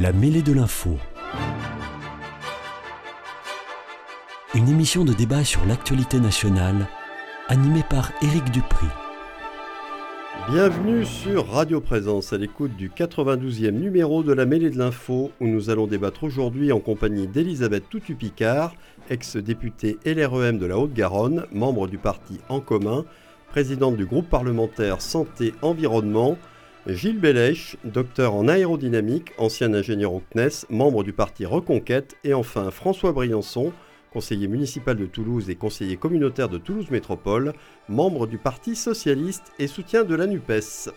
La mêlée de l'info. Une émission de débat sur l'actualité nationale, animée par Éric Dupri. Bienvenue sur Radio Présence à l'écoute du 92e numéro de la mêlée de l'info où nous allons débattre aujourd'hui en compagnie d'Elisabeth Toutu-Picard, ex-députée LREM de la Haute-Garonne, membre du parti En Commun, présidente du groupe parlementaire Santé-Environnement, Gilles Bellèche, docteur en aérodynamique, ancien ingénieur au CNES, membre du parti Reconquête, et enfin François Briançon, conseiller municipal de Toulouse et conseiller communautaire de Toulouse Métropole, membre du Parti socialiste et soutien de la NUPES.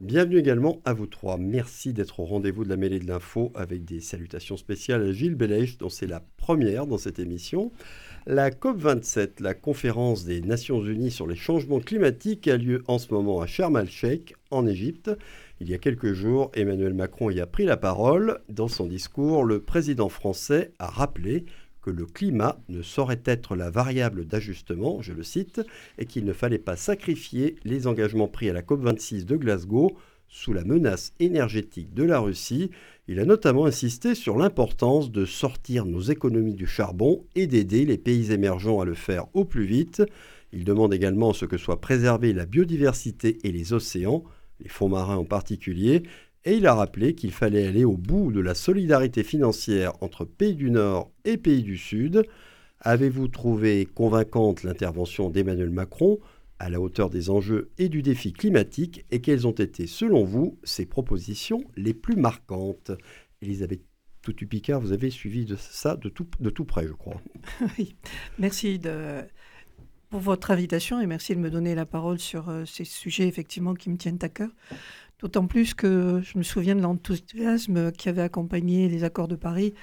Bienvenue également à vous trois. Merci d'être au rendez-vous de la mêlée de l'info avec des salutations spéciales à Gilles Bellèche, dont c'est la première dans cette émission. La COP27, la conférence des Nations Unies sur les changements climatiques, a lieu en ce moment à Sharm el-Sheikh, en Égypte. Il y a quelques jours, Emmanuel Macron y a pris la parole. Dans son discours, le président français a rappelé que le climat ne saurait être la variable d'ajustement, je le cite, et qu'il ne fallait pas sacrifier les engagements pris à la COP26 de Glasgow sous la menace énergétique de la Russie. Il a notamment insisté sur l'importance de sortir nos économies du charbon et d'aider les pays émergents à le faire au plus vite. Il demande également ce que soit préservée la biodiversité et les océans les fonds marins en particulier, et il a rappelé qu'il fallait aller au bout de la solidarité financière entre pays du Nord et pays du Sud. Avez-vous trouvé convaincante l'intervention d'Emmanuel Macron? À la hauteur des enjeux et du défi climatique et quelles ont été, selon vous, ses propositions les plus marquantes? Elisabeth Toutu-Picard, vous avez suivi de ça de tout, de tout près, je crois. Oui, merci de, pour votre invitation et merci de me donner la parole sur euh, ces sujets effectivement qui me tiennent à cœur. D'autant plus que je me souviens de l'enthousiasme qui avait accompagné les accords de Paris.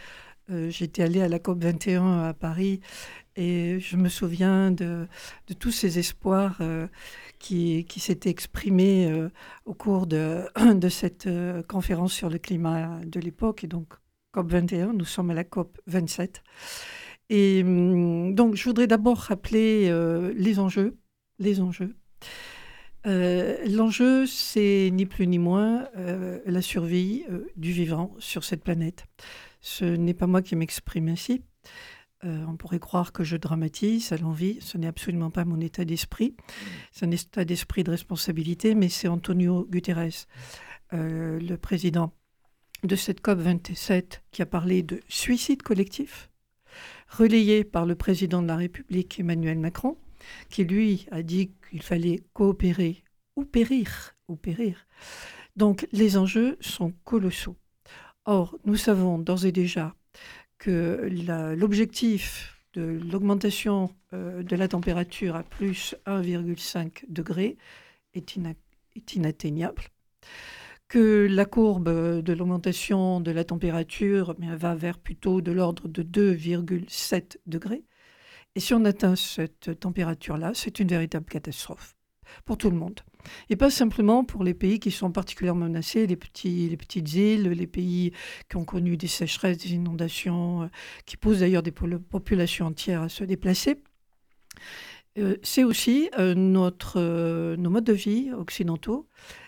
Euh, j'étais allée à la COP 21 à Paris et je me souviens de, tous ces espoirs euh, qui, s'étaient exprimés au cours de, cette conférence sur le climat de l'époque. Et donc, COP 21, nous sommes à la COP 27. Et hum, donc, je voudrais d'abord rappeler euh, les enjeux. Les enjeux. Euh, l'enjeu, c'est ni plus ni moins euh, la survie du vivant sur cette planète. Ce n'est pas moi qui m'exprime ainsi. On pourrait croire que je dramatise à l'envie. Ce n'est absolument pas mon état d'esprit. C'est un état d'esprit de responsabilité, mais c'est Antonio Guterres, le président de cette COP 27, qui a parlé de suicide collectif relayé par le président de la République Emmanuel Macron, qui lui a dit qu'il fallait coopérer ou périr, ou périr. Donc les enjeux sont colossaux. Or, nous savons d'ores et déjà que l'objectif de l'augmentation euh, de la température à plus 1,5 degré est, inatteignable que la courbe de l'augmentation de la température eh va vers plutôt de l'ordre de 2,7 degrés. Et si on atteint cette température-là, c'est une véritable catastrophe pour tout le monde. Et pas simplement pour les pays qui sont particulièrement menacés, les, petits, les petites îles, les pays qui ont connu des sécheresses, des inondations, euh, qui poussent d'ailleurs des populations entières à se déplacer. Euh, c'est aussi euh, notre, nos modes de vie occidentaux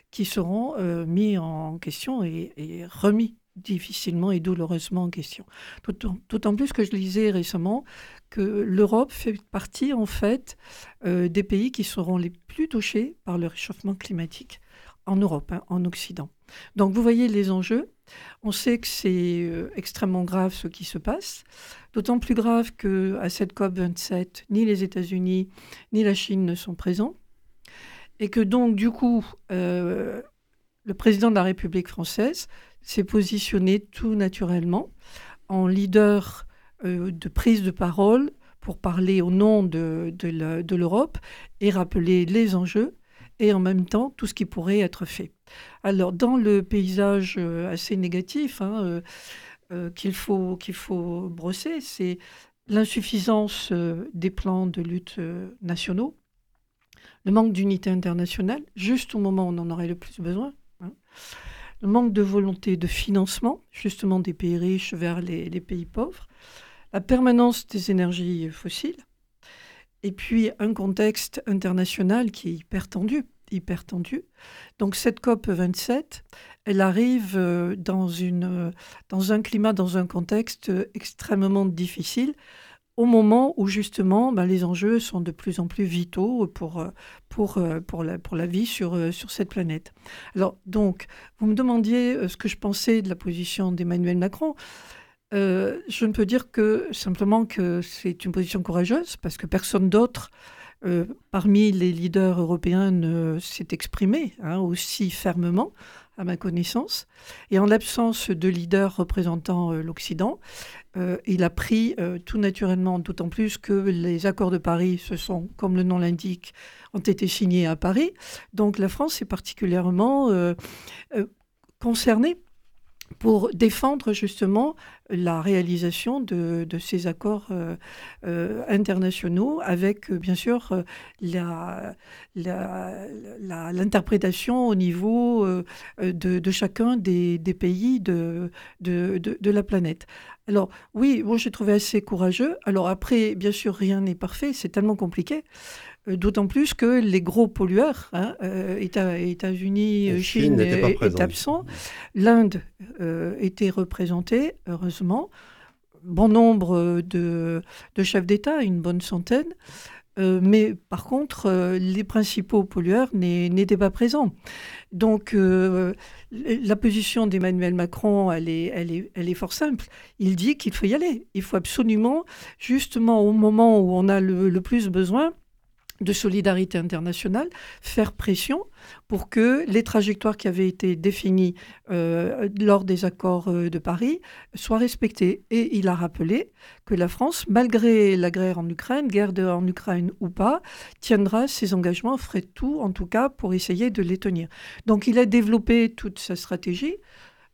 qui seront mis en question et, remis difficilement et douloureusement en question. D'autant plus que je lisais récemment que l'Europe fait partie en fait euh, des pays qui seront les plus touchés par le réchauffement climatique en Europe, hein, en Occident. Donc vous voyez les enjeux. On sait que c'est euh, extrêmement grave ce qui se passe, d'autant plus grave que à cette COP 27, ni les États-Unis ni la Chine ne sont présents et que donc, du coup, euh, le président de la République française s'est positionné tout naturellement en leader euh, de prise de parole pour parler au nom de, de l'Europe et rappeler les enjeux et en même temps tout ce qui pourrait être fait. Alors, dans le paysage euh, assez négatif hein, qu'il faut, qu'il faut brosser, c'est l'insuffisance des plans de lutte nationaux le manque d'unité internationale, juste au moment où on en aurait le plus besoin, hein. Le manque de volonté de financement, justement des pays riches vers les, pays pauvres, la permanence des énergies fossiles, et puis un contexte international qui est hyper tendu. Donc cette COP 27, elle arrive dans, une, dans un climat, dans un contexte extrêmement difficile au moment où justement ben, les enjeux sont de plus en plus vitaux pour, pour, pour, la, pour la vie sur, sur cette planète. Alors donc, vous me demandiez ce que je pensais de la position d'Emmanuel Macron. Euh, je ne peux dire que simplement que c'est une position courageuse parce que personne d'autre euh, parmi les leaders européens ne s'est exprimé hein, aussi fermement, à ma connaissance. Et en l'absence de leaders représentant euh, l'Occident, il a pris tout naturellement, d'autant plus que les accords de Paris, se sont, comme le nom l'indique, ont été signés à Paris. Donc la France est particulièrement concernée pour défendre justement la réalisation de, ces accords euh, euh, internationaux avec euh, bien sûr l'interprétation au niveau de, chacun des, pays de, de, la planète. Alors oui, moi j'ai trouvé assez courageux. Alors après, bien sûr, rien n'est parfait, c'est tellement compliqué. Euh, d'autant plus que les gros pollueurs, hein, euh, États-Unis, euh, Chine, est, absent. L'Inde était représentée, heureusement. Bon nombre de, chefs d'État, une bonne centaine. mais par contre, les principaux pollueurs n'étaient pas présents. Donc, la position d'Emmanuel Macron, elle est, elle, est, elle est fort simple. Il dit qu'il faut y aller. Il faut absolument, justement au moment où on a le plus besoin, de solidarité internationale, faire pression pour que les trajectoires qui avaient été définies euh, lors des accords euh, de Paris soient respectées. Et il a rappelé que la France, malgré la guerre en Ukraine, guerre en Ukraine ou pas, tiendra ses engagements, ferait tout en tout cas pour essayer de les tenir. Donc il a développé toute sa stratégie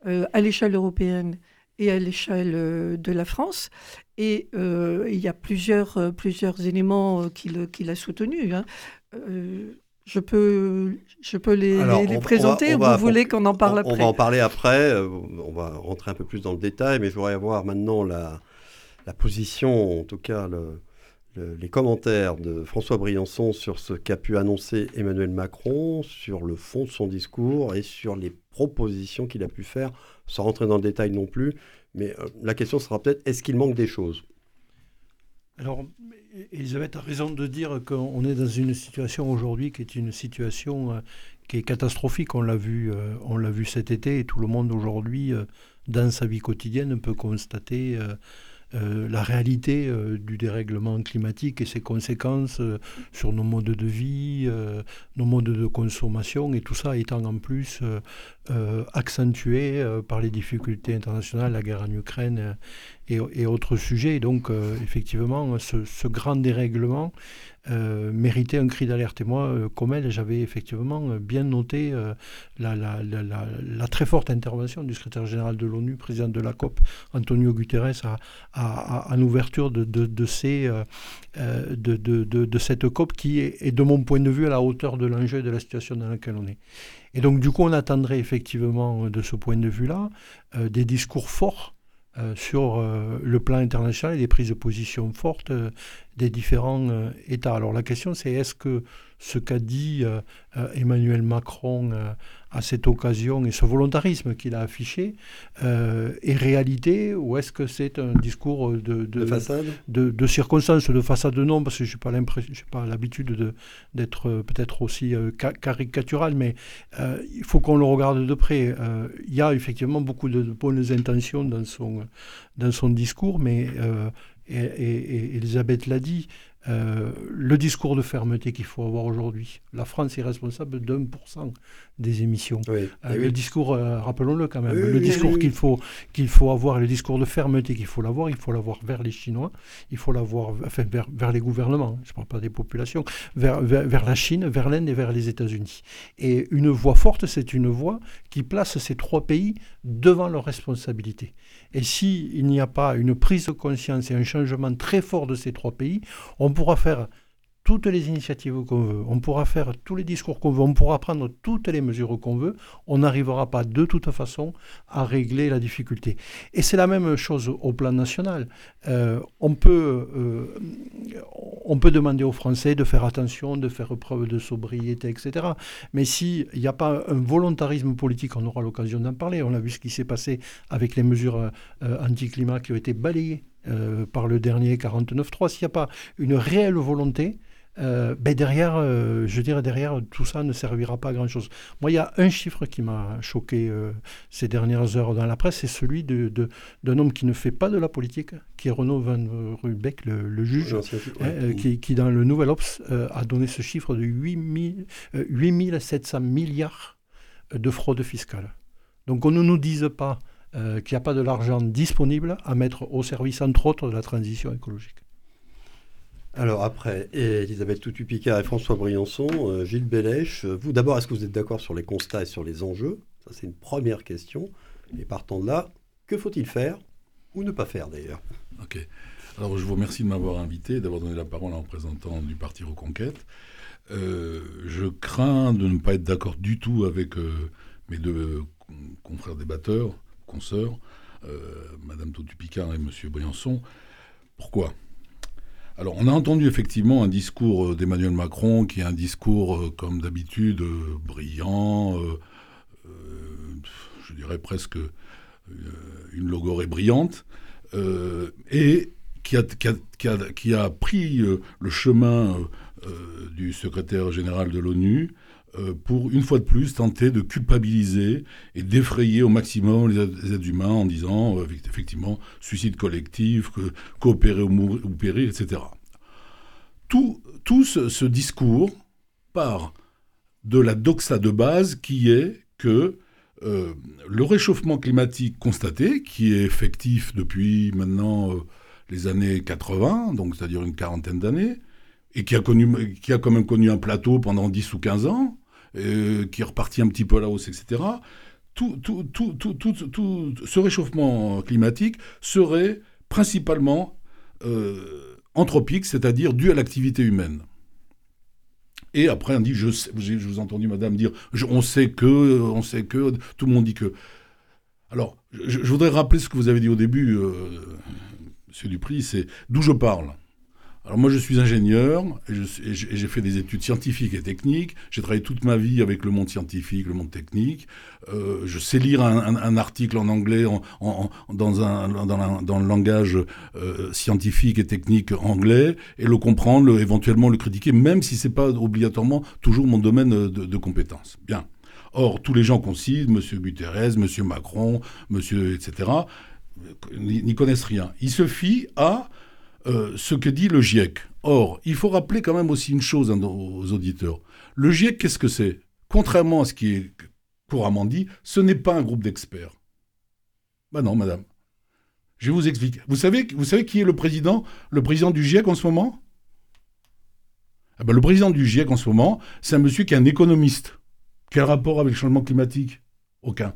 euh, à l'échelle européenne et à l'échelle de la France. Et euh, il y a plusieurs, euh, plusieurs éléments qu'il qui a soutenus. Hein. Euh, je peux, je peux les, les, présenter ou vous voulez qu'on en parle après On va en parler après, on va rentrer un peu plus dans le détail, mais je voudrais avoir maintenant la, la position, en tout cas le, les commentaires de François Briançon sur ce qu'a pu annoncer Emmanuel Macron, sur le fond de son discours et sur les propositions qu'il a pu faire, sans rentrer dans le détail non plus, mais euh, la question sera peut-être, est-ce qu'il manque des choses? Alors, Elisabeth a raison de dire qu'on est dans une situation aujourd'hui qui est une situation euh, qui est catastrophique. On l'a vu, euh, on l'a vu cet été et tout le monde aujourd'hui, dans sa vie quotidienne, peut constater euh, la réalité euh, du dérèglement climatique et ses conséquences euh, sur nos modes de vie, nos modes de consommation, et tout ça étant en plus accentué par les difficultés internationales, la guerre en Ukraine et, autres sujets. Et donc, effectivement, ce, grand dérèglement euh, méritait un cri d'alerte. Et moi, euh, comme elle, j'avais effectivement euh, bien noté la, très forte intervention du secrétaire général de l'ONU, président de la COP, Antonio Guterres, à, à, de, de, ces, de, cette COP qui est, de mon point de vue, à la hauteur de l'enjeu et de la situation dans laquelle on est. Et donc, du coup, on attendrait effectivement, de ce point de vue-là, des discours forts sur le plan international et des prises de position fortes des différents euh, États. Alors la question c'est est-ce que ce qu'a dit euh, euh, Emmanuel Macron à cette occasion et ce volontarisme qu'il a affiché est réalité ou est-ce que c'est un discours de, de, façade? de, de, circonstance, de façade? Non, parce que je n'ai pas, pas l'habitude d'être peut-être aussi caricatural, mais il faut qu'on le regarde de près. il y a effectivement beaucoup de bonnes intentions dans son, dans son discours, mais et, Elisabeth l'a dit, euh, le discours de fermeté qu'il faut avoir aujourd'hui. La France est responsable d'un pour cent des émissions. Euh, le discours, euh, rappelons-le quand même, le discours qu'il faut, qu'il faut avoir, le discours de fermeté qu'il faut l'avoir, il faut l'avoir vers les Chinois, il faut l'avoir enfin, vers, vers, les gouvernements, je ne parle pas des populations, vers, vers, la Chine, vers l'Inde et vers les États-Unis. Et une voix forte, c'est une voix qui place ces trois pays devant leurs responsabilités. Et s'il n'y a pas une prise de conscience et un changement très fort de ces trois pays, on pourra faire toutes les initiatives qu'on veut, on pourra faire tous les discours qu'on veut, on pourra prendre toutes les mesures qu'on veut, on n'arrivera pas de toute façon à régler la difficulté. Et c'est la même chose au plan national. Euh, on, peut, euh, on peut demander aux Français de faire attention, de faire preuve de sobriété, etc. Mais s'il n'y a pas un volontarisme politique, on aura l'occasion d'en parler. On a vu ce qui s'est passé avec les mesures euh, anti-climat qui ont été balayées par le dernier 49.3. S'il n'y a pas une réelle volonté, euh, ben derrière, euh, je dirais derrière, tout ça ne servira pas à grand chose. Moi, il y a un chiffre qui m'a choqué euh, ces dernières heures dans la presse, c'est celui d'un de, d'un homme qui ne fait pas de la politique, qui est Renaud Van Rubeck, le, juge, hein, qui, qui, dans le Nouvel Ops a donné ce chiffre de 8, 700 milliards de fraude fiscale. Donc on ne nous dise pas qu'il n'y a pas de l'argent disponible à mettre au service, entre autres, de la transition écologique. Alors après, Elisabeth Toutu-Picard et François Briançon, euh, Gilles Bellèche, euh, vous d'abord, est-ce que vous êtes d'accord sur les constats et sur les enjeux? Ça, c'est une première question. Et partant de là, que faut-il faire ou ne pas faire d'ailleurs? Ok. Alors je vous remercie de m'avoir invité, d'avoir donné la parole en représentant du parti Reconquête. Euh, je crains de ne pas être d'accord du tout avec mes deux confrères débatteurs, consoeurs, Madame Toutu-Picard et Monsieur Briançon. Pourquoi? Alors, on a entendu effectivement un discours euh, d'Emmanuel Macron qui est un discours, euh, comme d'habitude, euh, brillant, je dirais presque une logorée brillante, et qui a, qui a, pris le chemin du secrétaire général de l'ONU pour, une fois de plus, tenter de culpabiliser et d'effrayer au maximum les, êtres humains en disant, effectivement, suicide collectif, coopérer ou, périr, etc tout, ce, discours part de la doxa de base qui est que euh, le réchauffement climatique constaté, qui est effectif depuis maintenant euh, les années 80, donc c'est-à-dire une quarantaine d'années, et qui a, connu, qui a quand même connu un plateau pendant 10 ou 15 ans, qui est reparti un petit peu à la hausse, etc., tout, tout, tout, tout ce réchauffement climatique serait principalement euh, anthropique, c'est-à-dire dû à l'activité humaine. Et après, on dit, je, je vous ai entendu madame dire, on sait que, on sait que, tout le monde dit que. Alors, je, voudrais rappeler ce que vous avez dit au début, euh, monsieur Dupri, c'est d'où je parle. Alors moi, je suis ingénieur et, j'ai fait des études scientifiques et techniques. J'ai travaillé toute ma vie avec le monde scientifique, le monde technique. Euh, je sais lire un, article en anglais dans, un, dans, le langage euh, scientifique et technique anglais et le comprendre, éventuellement le critiquer, même si c'est pas obligatoirement toujours mon domaine de, de compétence. Bien. Or, tous les gens qu'on cite, M. Guterres, M. Macron, M. etc., n'y connaissent rien. Il se fie à euh, ce que dit le GIEC. Or, il faut rappeler quand même aussi une chose aux auditeurs. Le GIEC, qu'est-ce que c'est? Contrairement à ce qui est couramment dit, ce n'est pas un groupe d'experts. Ben non, madame. Je vous explique. Vous savez, vous savez qui est le président, le président du GIEC en ce moment? Eh ben, Le président du GIEC en ce moment, c'est un monsieur qui est un économiste. Quel rapport avec le changement climatique Aucun.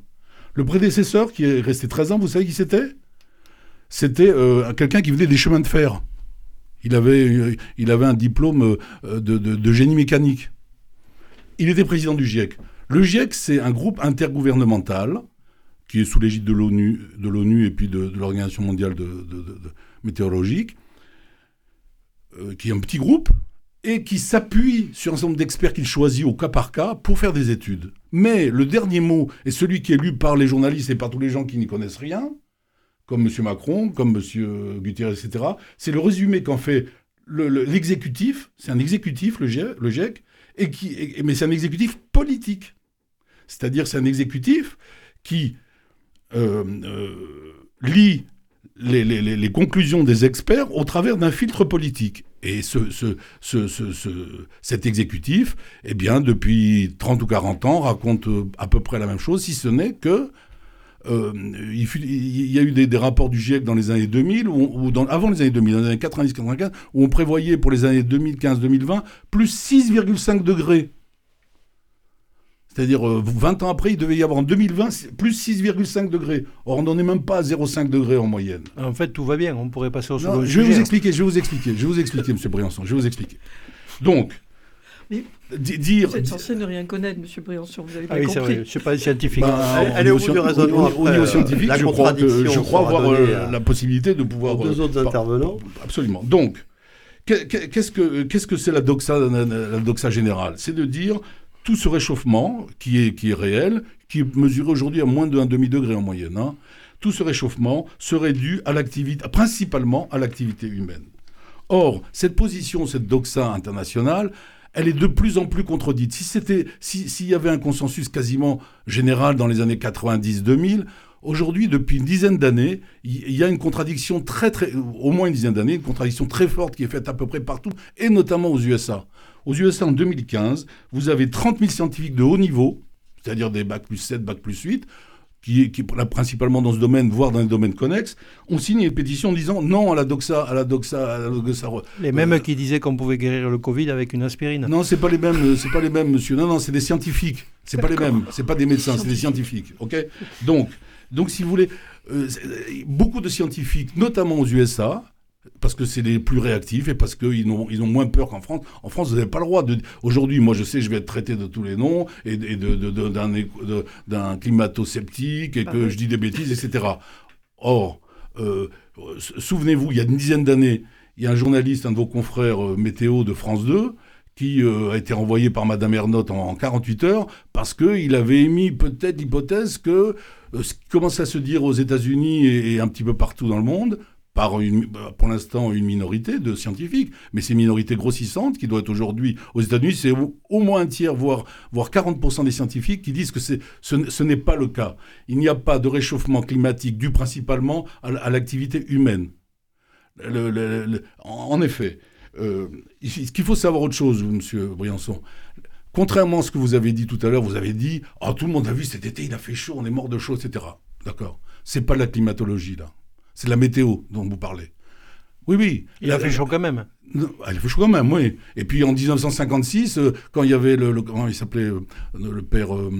Le prédécesseur, qui est resté 13 ans, vous savez qui c'était? C'était euh, quelqu'un qui venait des chemins de fer. Il avait, avait un diplôme euh, de, génie mécanique. Il était président du GIEC. Le GIEC, c'est un groupe intergouvernemental qui est sous l'égide de l'ONU, de et puis de, l'Organisation mondiale météorologique, euh, qui est un petit groupe et qui s'appuie sur un certain nombre d'experts qu'il choisit au cas par cas pour faire des études. Mais le dernier mot est celui qui est lu par les journalistes et par tous les gens qui n'y connaissent rien, comme M. Macron, comme M. Guterres, etc. C'est le résumé qu'en fait l'exécutif, c'est un exécutif, le GIEC, et qui, mais c'est un exécutif politique. C'est-à-dire c'est un exécutif qui euh, euh, lit les, conclusions des experts au travers d'un filtre politique. Et ce, cet exécutif, eh bien, depuis 30 ou 40 ans, raconte à peu près la même chose, si ce n'est que euh, il, y a eu des, rapports du GIEC dans les années 2000, ou, avant les années 2000, dans les années 90-95, où on prévoyait pour les années 2015-2020 plus 6,5 degrés. C'est-à-dire, 20 euh, ans après, il devait y avoir en 2020 plus 6,5 degrés. Or, on n'en est même pas à 0,5 degrés en moyenne. En fait, tout va bien, on pourrait passer au second Je vais vous expliquer, je vais vous expliquer, je vais vous expliquer, M. Briançon, je vais vous expliquer. Donc, Mais- di- dire... Vous êtes censé ne rien connaître, Monsieur Briançon, vous avez Ah bien oui, c'est compris. vrai, je ne suis pas scientifique. Elle- elle est au bout du raisonnement au- niveau euh, scientifique, la je crois, que, je crois avoir euh, à- la possibilité de pouvoir... Aux deux euh, autres intervenants. Absolument. Donc, que- que- qu'est-ce que qu'est-ce que c'est la doxa, la doxa générale? C'est de dire tout ce réchauffement qui est, qui est réel, qui est mesuré aujourd'hui à moins d'un demi-degré en moyenne, hein, tout ce réchauffement serait dû à l'activité, principalement à l'activité humaine. Or, cette position, cette doxa internationale, elle est de plus en plus contredite. Si c'était, si- s'il y avait un consensus quasiment général dans les années 90-2000, aujourd'hui, depuis une dizaine d'années, il il y a une contradiction très, très, au moins une dizaine d'années, une contradiction très forte qui est faite à peu près partout, et notamment aux USA. Aux USA, en 2015, vous avez 30 000 scientifiques de haut niveau, c'est-à-dire des bac plus 7, bac plus 8, qui, qui là, principalement dans ce domaine, voire dans les domaines connexes, ont signé une pétition disant non à la doxa, à la doxa, à la doxa. Les mêmes qui disaient qu'on pouvait guérir le Covid avec une aspirine. Non, c'est pas les mêmes, c'est pas les mêmes, monsieur. Non, non, c'est des scientifiques. C'est pas les mêmes. C'est pas des médecins, c'est des scientifiques. Ok? Donc, donc, si vous voulez, euh, beaucoup de scientifiques, notamment aux USA, parce que c'est les plus réactifs et parce qu'ils ont, ils ont moins peur qu'en France. En France, vous n'avez pas le droit de. Aujourd'hui, moi, je sais, je vais être traité de tous les noms et, et de, de- de- d'un, d'un climato-sceptique et Ah que je dis des bêtises, etc. Or, euh, souvenez-vous, il y a une dizaine d'années, il y a un journaliste, un de vos confrères euh, météo de France 2, qui euh, a été renvoyé par Madame Ernotte en, en 48 heures parce qu'il avait émis peut-être l'hypothèse que euh, ce qui commence à se dire aux États-Unis et, et un petit peu partout dans le monde, par une, pour l'instant une minorité de scientifiques, mais c'est une minorité grossissante qui doit être aujourd'hui aux États-Unis, c'est au, moins un tiers, voire, voire 40% des scientifiques qui disent que ce, ce n'est pas le cas. Il n'y a pas de réchauffement climatique dû principalement à, l'activité humaine. Le- en, effet, euh, ce qu'il faut savoir autre chose, monsieur Briançon. Contrairement à ce que vous avez dit tout à l'heure, vous avez dit Ah, tout le monde a vu cet été, il a fait chaud, on est mort de chaud, etc. D'accord. C'est pas la climatologie, là. C'est de la météo dont vous parlez. Oui, oui. Il La- a fait chaud quand même. non, Elle fait chaud quand même, oui. Et puis en 1956, euh, quand il y avait le, le- comment il s'appelait euh, le père euh,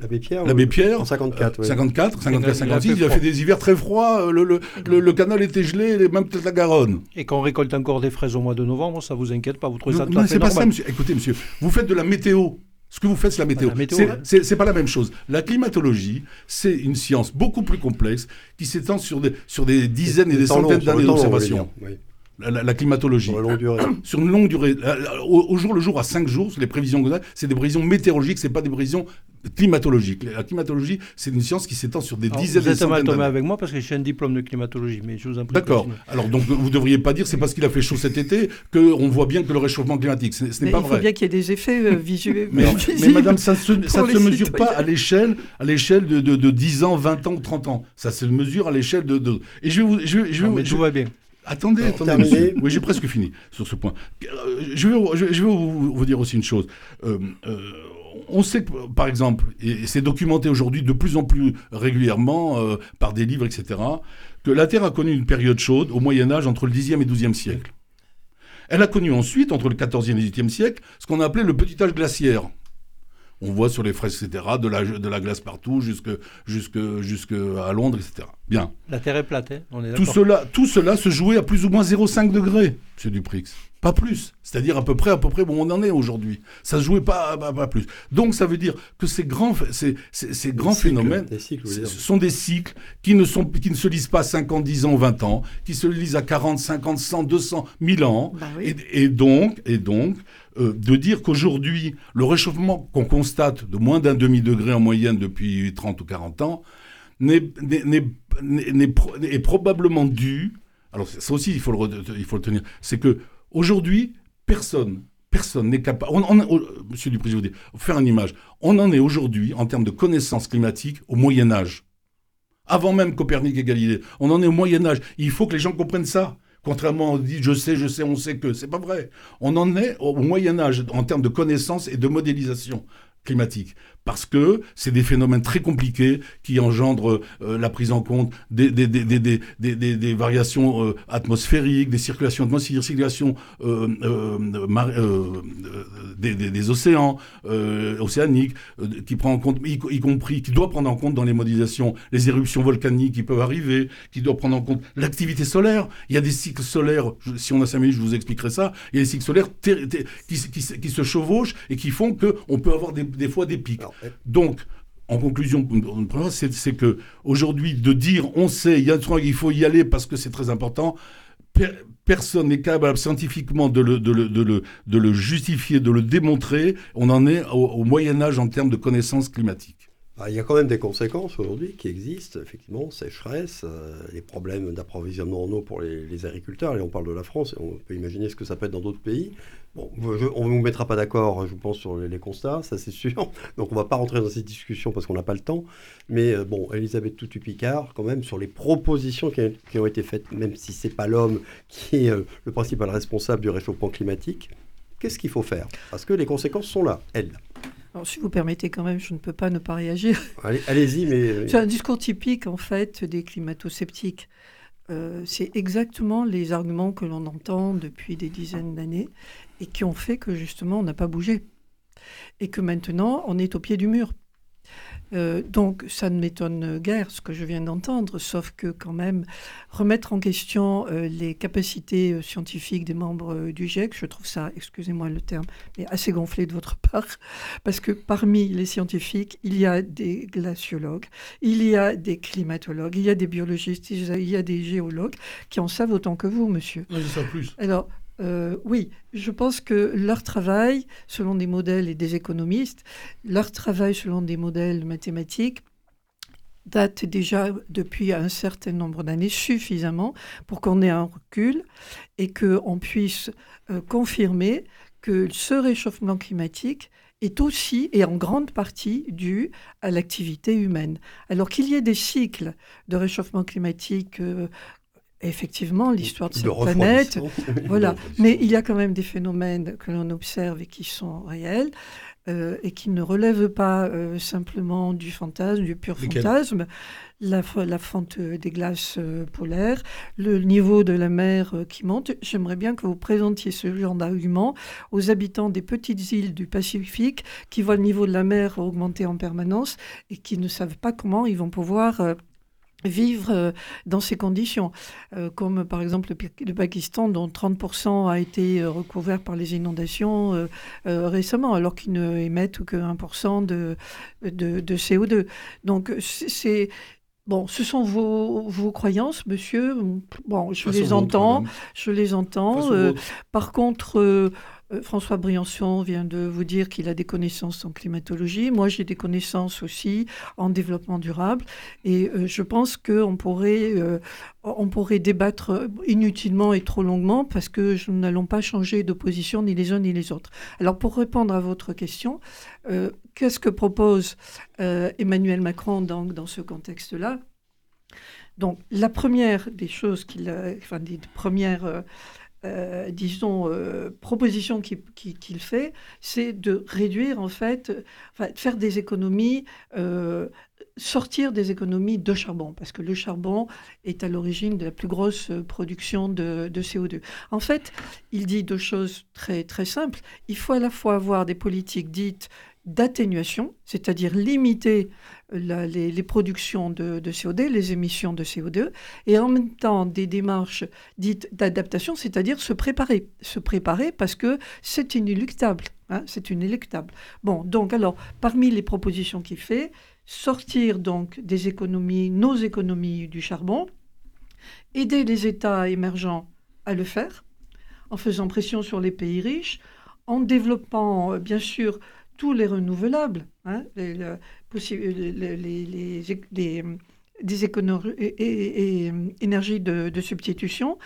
L'abbé Pierre l'abbé Pierre, En 54, euh, oui. 54, 54, Il a- il a 56, il a fait des hivers très froids, le, le, le- le canal était gelé, et même peut-être la Garonne. Et qu'on récolte encore des fraises au mois de novembre, ça vous inquiète pas Vous trouvez ça Non, tout à non, fait c'est pas ça, normal monsieur. Écoutez, monsieur, vous faites de la météo. Ce que vous faites, c'est la météo. C'est- ouais. pas la même chose. La climatologie, c'est une science beaucoup plus complexe qui s'étend sur des, sur des dizaines et des centaines d'années d'observation. La, la- la climatologie. Sur la longue durée. Sur une longue durée. Au, au jour le jour, à 5 jours, les prévisions c'est des prévisions météorologiques, c'est pas des prévisions climatologiques. La climatologie, c'est une science qui s'étend sur des Alors, dizaines Vous et êtes d'années. avec moi parce que j'ai un diplôme de climatologie, mais je vous en prie. D'accord. Alors donc vous devriez pas dire c'est parce qu'il a fait chaud cet été qu'on voit bien que le réchauffement climatique. Ce, ce n'est pas il faut vrai. bien qu'il y ait des effets euh, visuels. Mais, madame, ça, se- ça ne se mesure pas à l'échelle, à l'échelle de, de, de 10 ans, 20 ans ou 30 ans. Ça se mesure à l'échelle de, de- Et je vais vous... Je vais, je vais Non, vous- mais je- tout va bien. Attendez, Alors, attendez, monsieur. Oui, j'ai presque fini sur ce point. Euh, Je vais, vous- je vais- je vais vous, vous dire aussi une chose. Euh, euh, on sait que, par exemple, et c'est documenté aujourd'hui de plus en plus régulièrement euh, par des livres, etc., que la Terre a connu une période chaude au Moyen Âge entre le 10e et 12e siècle. Elle a connu ensuite, entre le 14e et le 18e siècle, ce qu'on a appelé le petit âge glaciaire. On voit sur les fresques, etc., de la, de la glace partout, jusque, jusque, jusque à Londres, etc. Bien. La Terre est plate, hein, on est Tout cela, tout cela se jouait à plus ou moins 0,5 degrés, M. Duprix. Pas plus. C'est-à-dire à peu près, à peu près où on en est aujourd'hui. Ça se jouait pas, pas, pas plus. Donc ça veut dire que ces grands, ces, ces, ces grands cycles, phénomènes, des cycles, ce sont des cycles qui ne, sont, qui ne se lisent pas 50, 10 ans, 20 ans, qui se lisent à 40, 50, 100, 200, 1000 ans. Bah oui. Et, et donc, et donc euh, de dire qu'aujourd'hui, le réchauffement qu'on constate de moins d'un demi-degré en moyenne depuis 30 ou 40 ans n'est, n'est- n'est- n'est- n'est pro- est probablement dû, alors ça aussi il faut le, il faut le tenir, c'est que aujourd'hui, personne, personne n'est capable, on- monsieur Dupri, je vous faire une image, on en est aujourd'hui, en termes de connaissances climatiques, au Moyen Âge. Avant même Copernic et Galilée, on en est au Moyen Âge. Il faut que les gens comprennent ça. Contrairement, on dit je sais, je sais, on sait que. C'est pas vrai. On en est au Moyen Âge en termes de connaissances et de modélisation climatique. Parce que c'est des phénomènes très compliqués qui engendrent euh, la prise en compte des, des, des, des, variations euh, atmosphériques, des circulations atmosphériques, circulations euh, des, océans océaniques, qui prend en compte, y, compris, qui doit prendre en compte dans les modélisations les éruptions volcaniques qui peuvent arriver, qui doit prendre en compte l'activité solaire. Il y a des cycles solaires, si on a cinq minutes, je vous expliquerai ça, il y a des cycles solaires qui, se chevauchent et qui font qu'on peut avoir des, fois des pics. Donc, en conclusion, c'est que aujourd'hui de dire on sait, il y a il faut y aller parce que c'est très important. personne n'est capable scientifiquement de le, justifier, de le démontrer. On en est au Moyen Âge en termes de connaissances climatiques. Ah, il y a quand même des conséquences aujourd'hui qui existent, effectivement, sécheresse, euh, les problèmes d'approvisionnement en eau pour les, agriculteurs. Et on parle de la France, et on peut imaginer ce que ça peut être dans d'autres pays. Bon, on ne vous mettra pas d'accord, je pense, sur les, constats, ça c'est sûr. Donc on ne va pas rentrer dans cette discussion parce qu'on n'a pas le temps. Mais euh, bon, Elisabeth Toutu-Picard, quand même, sur les propositions qui, ont été faites, même si ce n'est pas l'homme qui est euh, le principal responsable du réchauffement climatique, qu'est-ce qu'il faut faire? Parce que les conséquences sont là, elles. Alors, si vous permettez quand même, je ne peux pas ne pas réagir. Allez-y, mais... C'est un discours typique, en fait, des climato-sceptiques. Euh, c'est exactement les arguments que l'on entend depuis des dizaines d'années et qui ont fait que, justement, on n'a pas bougé. Et que maintenant, on est au pied du mur. Euh, donc ça ne m'étonne guère ce que je viens d'entendre, sauf que quand même remettre en question euh, les capacités euh, scientifiques des membres du GIEC, je trouve ça, excusez-moi le terme, mais assez gonflé de votre part, parce que parmi les scientifiques, il y a des glaciologues, il y a des climatologues, il y a des biologistes, il y a des géologues qui en savent autant que vous, monsieur. Oui, sais plus. Alors, euh, oui, je pense que leur travail, selon des modèles et des économistes, leur travail selon des modèles mathématiques date déjà depuis un certain nombre d'années suffisamment pour qu'on ait un recul et qu'on puisse euh, confirmer que ce réchauffement climatique est aussi et en grande partie dû à l'activité humaine. Alors qu'il y ait des cycles de réchauffement climatique euh, effectivement l'histoire de cette planète. voilà. Mais il y a quand même des phénomènes que l'on observe et qui sont réels. Euh, et qui ne relèvent pas euh, simplement du fantasme, du pur fantasme, la, la, fente des glaces euh, polaires, le niveau de la mer qui monte. J'aimerais bien que vous présentiez ce genre d'argument aux habitants des petites îles du Pacifique qui voient le niveau de la mer augmenter en permanence et qui ne savent pas comment ils vont pouvoir vivre euh, dans ces conditions, euh, comme par exemple le, Pakistan dont 30% a été euh, recouvert par les inondations récemment, alors qu'ils ne émettent que 1% de, de, de, CO2. Donc c'est... Bon, ce sont vos, vos, croyances, monsieur. Bon, je les entends, je les entends. par contre, euh, François Briançon vient de vous dire qu'il a des connaissances en climatologie. Moi, j'ai des connaissances aussi en développement durable. Et euh, je pense qu'on pourrait, euh, pourrait débattre inutilement et trop longuement parce que nous n'allons pas changer de position ni les uns ni les autres. Alors, pour répondre à votre question, qu'est-ce que propose Emmanuel Macron dans, dans ce contexte-là? Donc, la première des choses qu'il, enfin, des premières euh, disons, euh, proposition qu'il fait, c'est de réduire, en fait, faire des économies, euh, sortir des économies de charbon, parce que le charbon est à l'origine de la plus grosse production de, de, CO2. En fait, il dit deux choses très, très simples. Il faut à la fois avoir des politiques dites d'atténuation, c'est-à-dire limiter les, productions de, CO2, les émissions de CO2, et en même temps des démarches dites d'adaptation, c'est-à-dire se préparer. Se préparer parce que c'est inéluctable. Hein, c'est inéluctable. Bon, donc alors, parmi les propositions qu'il fait, sortir donc nos économies du charbon, aider les États émergents à le faire, en faisant pression sur les pays riches, en développant, euh, bien sûr, tous les renouvelables, hein, les, des énergies de, substitution,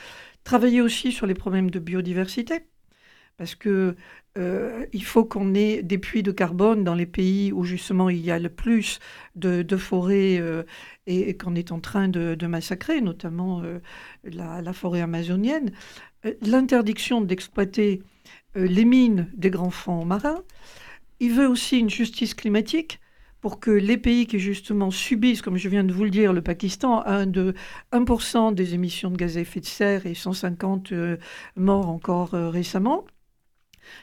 travailler aussi sur les problèmes de biodiversité, parce que euh, il faut qu'on ait des puits de carbone dans les pays où justement il y a le plus de, forêts euh, et, qu'on est en train de, massacrer, notamment euh, la, forêt amazonienne. L'interdiction d'exploiter les mines des grands fonds marins, il veut aussi une justice climatique, pour que les pays qui justement subissent, comme je viens de vous le dire, le Pakistan, 1, de 1% des émissions de gaz à effet de serre et 150 euh, morts encore euh, récemment,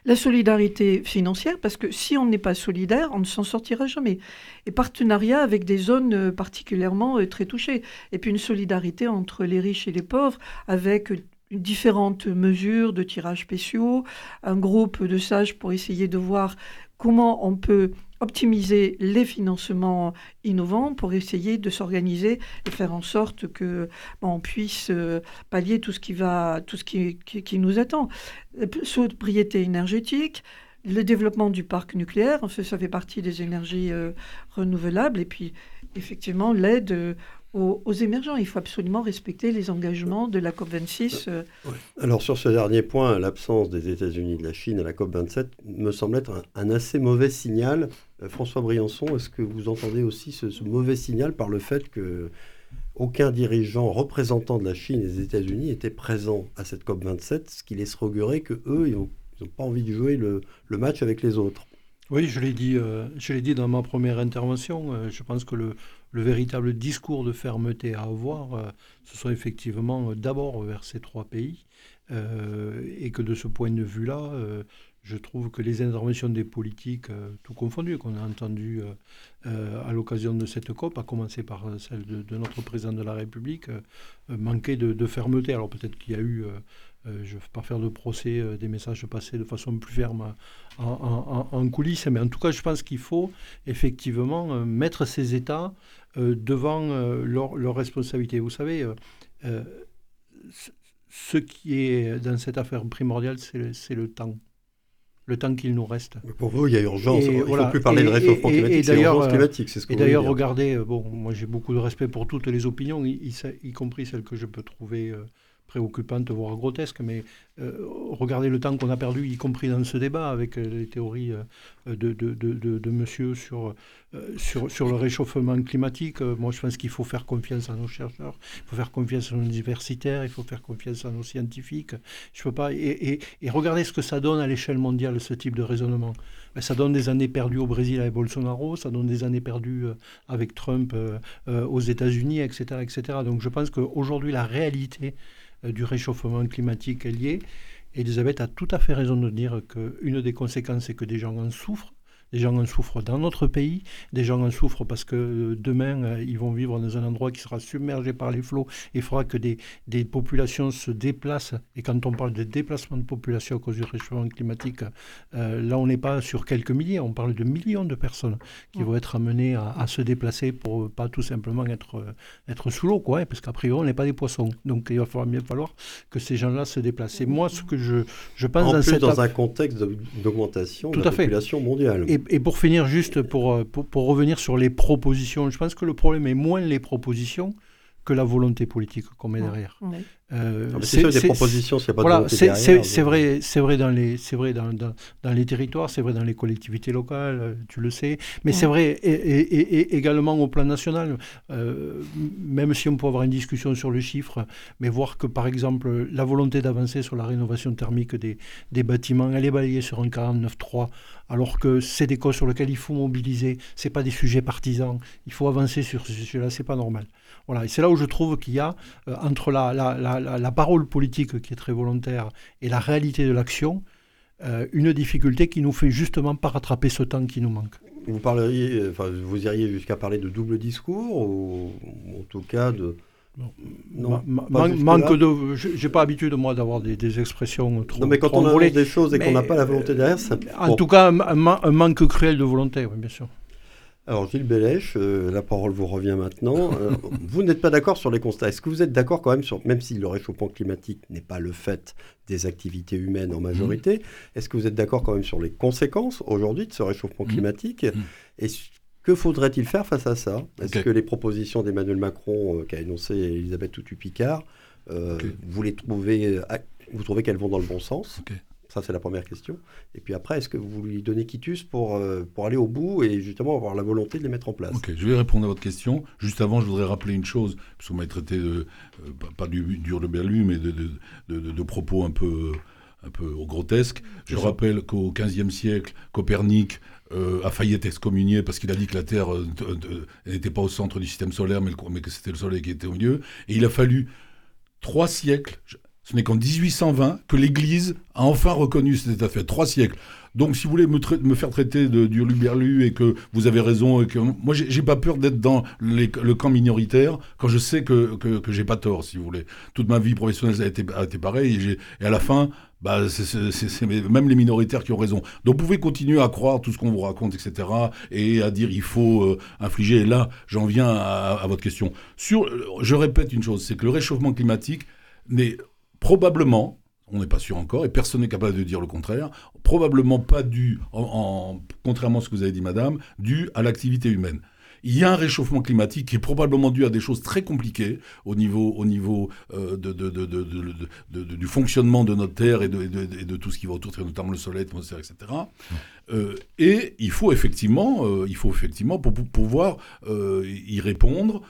la solidarité financière, parce que si on n'est pas solidaire, on ne s'en sortira jamais. Et partenariat avec des zones euh, particulièrement très touchées. Et puis une solidarité entre les riches et les pauvres, avec différentes mesures de tirages spéciaux, un groupe de sages pour essayer de voir comment on peut optimiser les financements innovants pour essayer de s'organiser et faire en sorte que on puisse euh, pallier tout ce qui va, tout ce qui, qui, nous attend. Sobriété énergétique, le développement du parc nucléaire, ça fait partie des énergies euh, renouvelables, et puis effectivement l'aide aux, émergents. Il faut absolument respecter les engagements de la COP26. Euh. Alors sur ce dernier point, l'absence des États-Unis et de la Chine à la COP27 me semble être un, assez mauvais signal. Euh, François Briançon, est-ce que vous entendez aussi ce, mauvais signal par le fait que aucun dirigeant représentant de la Chine et des États-Unis était présent à cette COP27, ce qui laisse augurer que eux, ils n'ont pas envie de jouer le, match avec les autres? Oui, je l'ai dit, euh, je l'ai dit dans ma première intervention. je pense que le, le véritable discours de fermeté à avoir, euh, ce sont effectivement euh, d'abord vers ces trois pays, euh, et que de ce point de vue-là, je trouve que les interventions des politiques, tout confondu, qu'on a entendues à l'occasion de cette COP, à commencer par celle de, notre président de la République, manquaient de, fermeté. Alors peut-être qu'il y a eu je ne veux pas faire de procès des messages passés de façon plus ferme en, coulisses, mais en tout cas, je pense qu'il faut effectivement mettre ces États devant euh, leurs leur responsabilités. Vous savez, euh, ce qui est dans cette affaire primordiale, c'est le, temps le temps qu'il nous reste. pour vous, il y a urgence. il ne faut plus parler de réchauffement climatique, c'est urgence climatique. Ce et d'ailleurs, regardez, bon, moi j'ai beaucoup de respect pour toutes les opinions, y, compris celles que je peux trouver préoccupante, voire grotesque, mais euh, regardez le temps qu'on a perdu, y compris dans ce débat, avec euh, les théories euh, de, de, de, monsieur sur, sur, sur le réchauffement climatique. moi, je pense qu'il faut faire confiance à nos chercheurs, il faut faire confiance à nos universitaires, il faut faire confiance à nos scientifiques. Je peux pas. Et, et, regardez ce que ça donne à l'échelle mondiale, ce type de raisonnement. Ben, ça donne des années perdues au Brésil avec Bolsonaro, ça donne des années perdues avec Trump aux États-Unis, etc., etc. Donc je pense qu'aujourd'hui, la réalité du réchauffement climatique est liée. Elisabeth a tout à fait raison de dire qu'une des conséquences, c'est que des gens en souffrent. Des gens en souffrent dans notre pays, des gens en souffrent parce que euh, demain, euh, ils vont vivre dans un endroit qui sera submergé par les flots. Il faudra que des, des populations se déplacent. Et quand on parle de déplacement de population à cause du réchauffement climatique, euh, là, on n'est pas sur quelques milliers, on parle de millions de personnes qui vont être amenées à, se déplacer pour pas tout simplement être, être sous l'eau, quoi, parce qu'après, on n'est pas des poissons. Donc, il va falloir mieux falloir que ces gens-là se déplacent. Et moi, ce que je, je pense... En dans plus, dans un contexte d'augmentation de la population mondiale et, pour finir, juste euh, pour, revenir sur les propositions, je pense que le problème est moins les propositions que la volonté politique qu'on met derrière. Euh, c'est des propositions, c'est pas voilà, C'est vrai, c'est vrai dans les, c'est vrai dans, dans, dans, les territoires, c'est vrai dans les collectivités locales, euh, tu le sais, mais c'est vrai et, et, également au plan national. Euh, même si on peut avoir une discussion sur le chiffre, mais voir que par exemple la volonté d'avancer sur la rénovation thermique des, des bâtiments, elle est balayée sur un 49.3, alors que c'est des causes sur lesquelles il faut mobiliser. C'est pas des sujets partisans. Il faut avancer sur ce sujet-là. C'est pas normal. Voilà, et c'est là où je trouve qu'il y a entre la, la, la la, parole politique qui est très volontaire et la réalité de l'action, euh, une difficulté qui nous fait justement pas rattraper ce temps qui nous manque. Vous parleriez, enfin, vous iriez jusqu'à parler de double discours ou en tout cas de non, manque de. J'ai pas l'habitude moi d'avoir des, expressions trop. Non, mais quand on a des choses et qu'on n'a pas la volonté derrière, ça. En tout cas, un, un, manque cruel de volonté, oui, bien sûr. Alors Gilles Bellèche, euh, la parole vous revient maintenant. Euh, vous n'êtes pas d'accord sur les constats. Est-ce que vous êtes d'accord quand même sur, même si le réchauffement climatique n'est pas le fait des activités humaines en majorité, mmh. est-ce que vous êtes d'accord quand même sur les conséquences aujourd'hui de ce réchauffement mmh. climatique mmh. Et que faudrait-il faire face à ça? Est-ce que les propositions d'Emmanuel Macron euh, qu'a énoncé Elisabeth Toutu-Picard, vous les trouvez, vous trouvez qu'elles vont dans le bon sens? Ça, c'est la première question. Et puis après, est-ce que vous lui donnez quitus pour, euh, pour aller au bout et justement avoir la volonté de les mettre en place? Ok, je vais répondre à votre question. Juste avant, je voudrais rappeler une chose, vous m'avez traité de, euh, pas du dur de Berlu, mais de, de, de, propos un peu, un peu grotesques. Je rappelle qu'au XVe siècle, Copernic euh, a failli être excommunié parce qu'il a dit que la Terre euh, n'était pas au centre du système solaire, mais, mais que c'était le Soleil qui était au milieu. Et il a fallu trois siècles, ce n'est qu'en 1820 que l'Église a enfin reconnu cette affaire. Trois siècles. Donc, si vous voulez me, faire traiter de d'hurluberlu et que vous avez raison, et que moi, j'ai pas peur d'être dans le camp minoritaire quand je sais que, que, que j'ai pas tort, si vous voulez. Toute ma vie professionnelle a été, a été pareil, et, à la fin, bah, c'est même les minoritaires qui ont raison. Donc, vous pouvez continuer à croire tout ce qu'on vous raconte, etc., et à dire il faut euh, infliger. Et là, j'en viens à, à, votre question. Sur, je répète une chose, c'est que le réchauffement climatique n'est probablement on n'est pas sûr encore, et personne n'est capable de dire le contraire, probablement pas dû, en, contrairement à ce que vous avez dit madame, dû à l'activité humaine. Il y a un réchauffement climatique qui est probablement dû à des choses très compliquées au niveau, au niveau euh, de, du fonctionnement de notre Terre et de, tout ce qui va autour, notamment le Soleil, l'atmosphère, etc. Euh, et il faut effectivement, euh, il faut effectivement pour, pour pouvoir y répondre,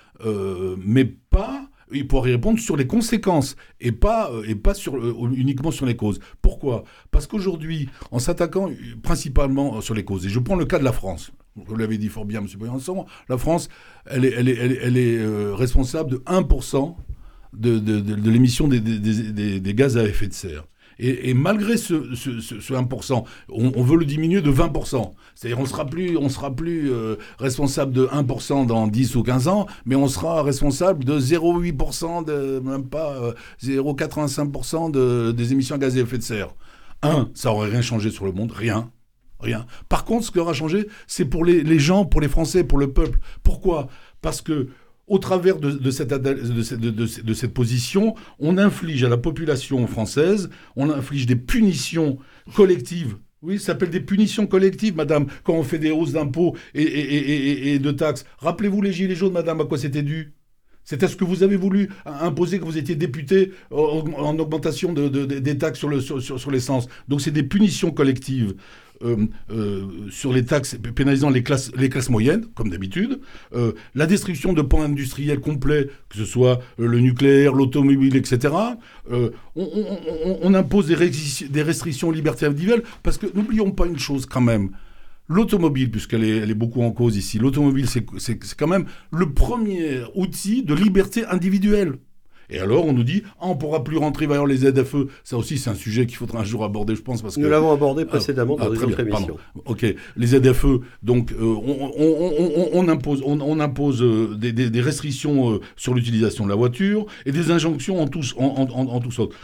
mais pas il pourrait répondre sur les conséquences et pas, euh, euh, uniquement sur les causes. Pourquoi? Parce qu'aujourd'hui, en s'attaquant principalement sur les causes, et je prends le cas de la France, vous l'avez dit fort bien, M. Boyanson, la France, elle est, euh, responsable de 1% de, l'émission des, gaz à effet de serre. Et, malgré ce, ce, ce, 1%, on, veut le diminuer de 20%. C'est-à-dire on sera plus, on sera plus euh, responsable de 1% dans 10 ou 15 ans, mais on sera responsable de 0,8%, de, même pas 0,85% euh, de, des émissions à gaz à effet de serre. Un, ça aurait rien changé sur le monde, rien. Rien. Par contre, ce qui aura changé, c'est pour les gens, pour les Français, pour le peuple. Pourquoi? Parce que au travers de, cette, position, on inflige à la population française, on inflige des punitions collectives. Oui, ça s'appelle des punitions collectives, madame, quand on fait des hausses d'impôts et, de taxes. Rappelez-vous les gilets jaunes, madame, à quoi c'était dû? C'était ce que vous avez voulu imposer quand vous étiez député en, augmentation des taxes sur l'essence. sur, Donc c'est des punitions collectives. Euh, euh, sur les taxes pénalisant les classes, les classes moyennes, comme d'habitude, euh, la destruction de pans industriels complets, que ce soit le nucléaire, l'automobile, etc. On, impose des, des, restrictions aux libertés individuelles, parce que n'oublions pas une chose quand même. L'automobile, puisqu'elle est, elle est beaucoup en cause ici, l'automobile, c'est quand même le premier outil de liberté individuelle. Et alors, on nous dit, ah, on ne pourra plus rentrer vers les ZFE. Ça aussi, c'est un sujet qu'il faudra un jour aborder, je pense. Parce nous l'avons abordé ah, précédemment dans ah, une autre émission. Ok, les ZFE, donc, euh, on, impose, on, impose euh, des, restrictions euh, sur l'utilisation de la voiture et des injonctions en tous, en, en, tous autres.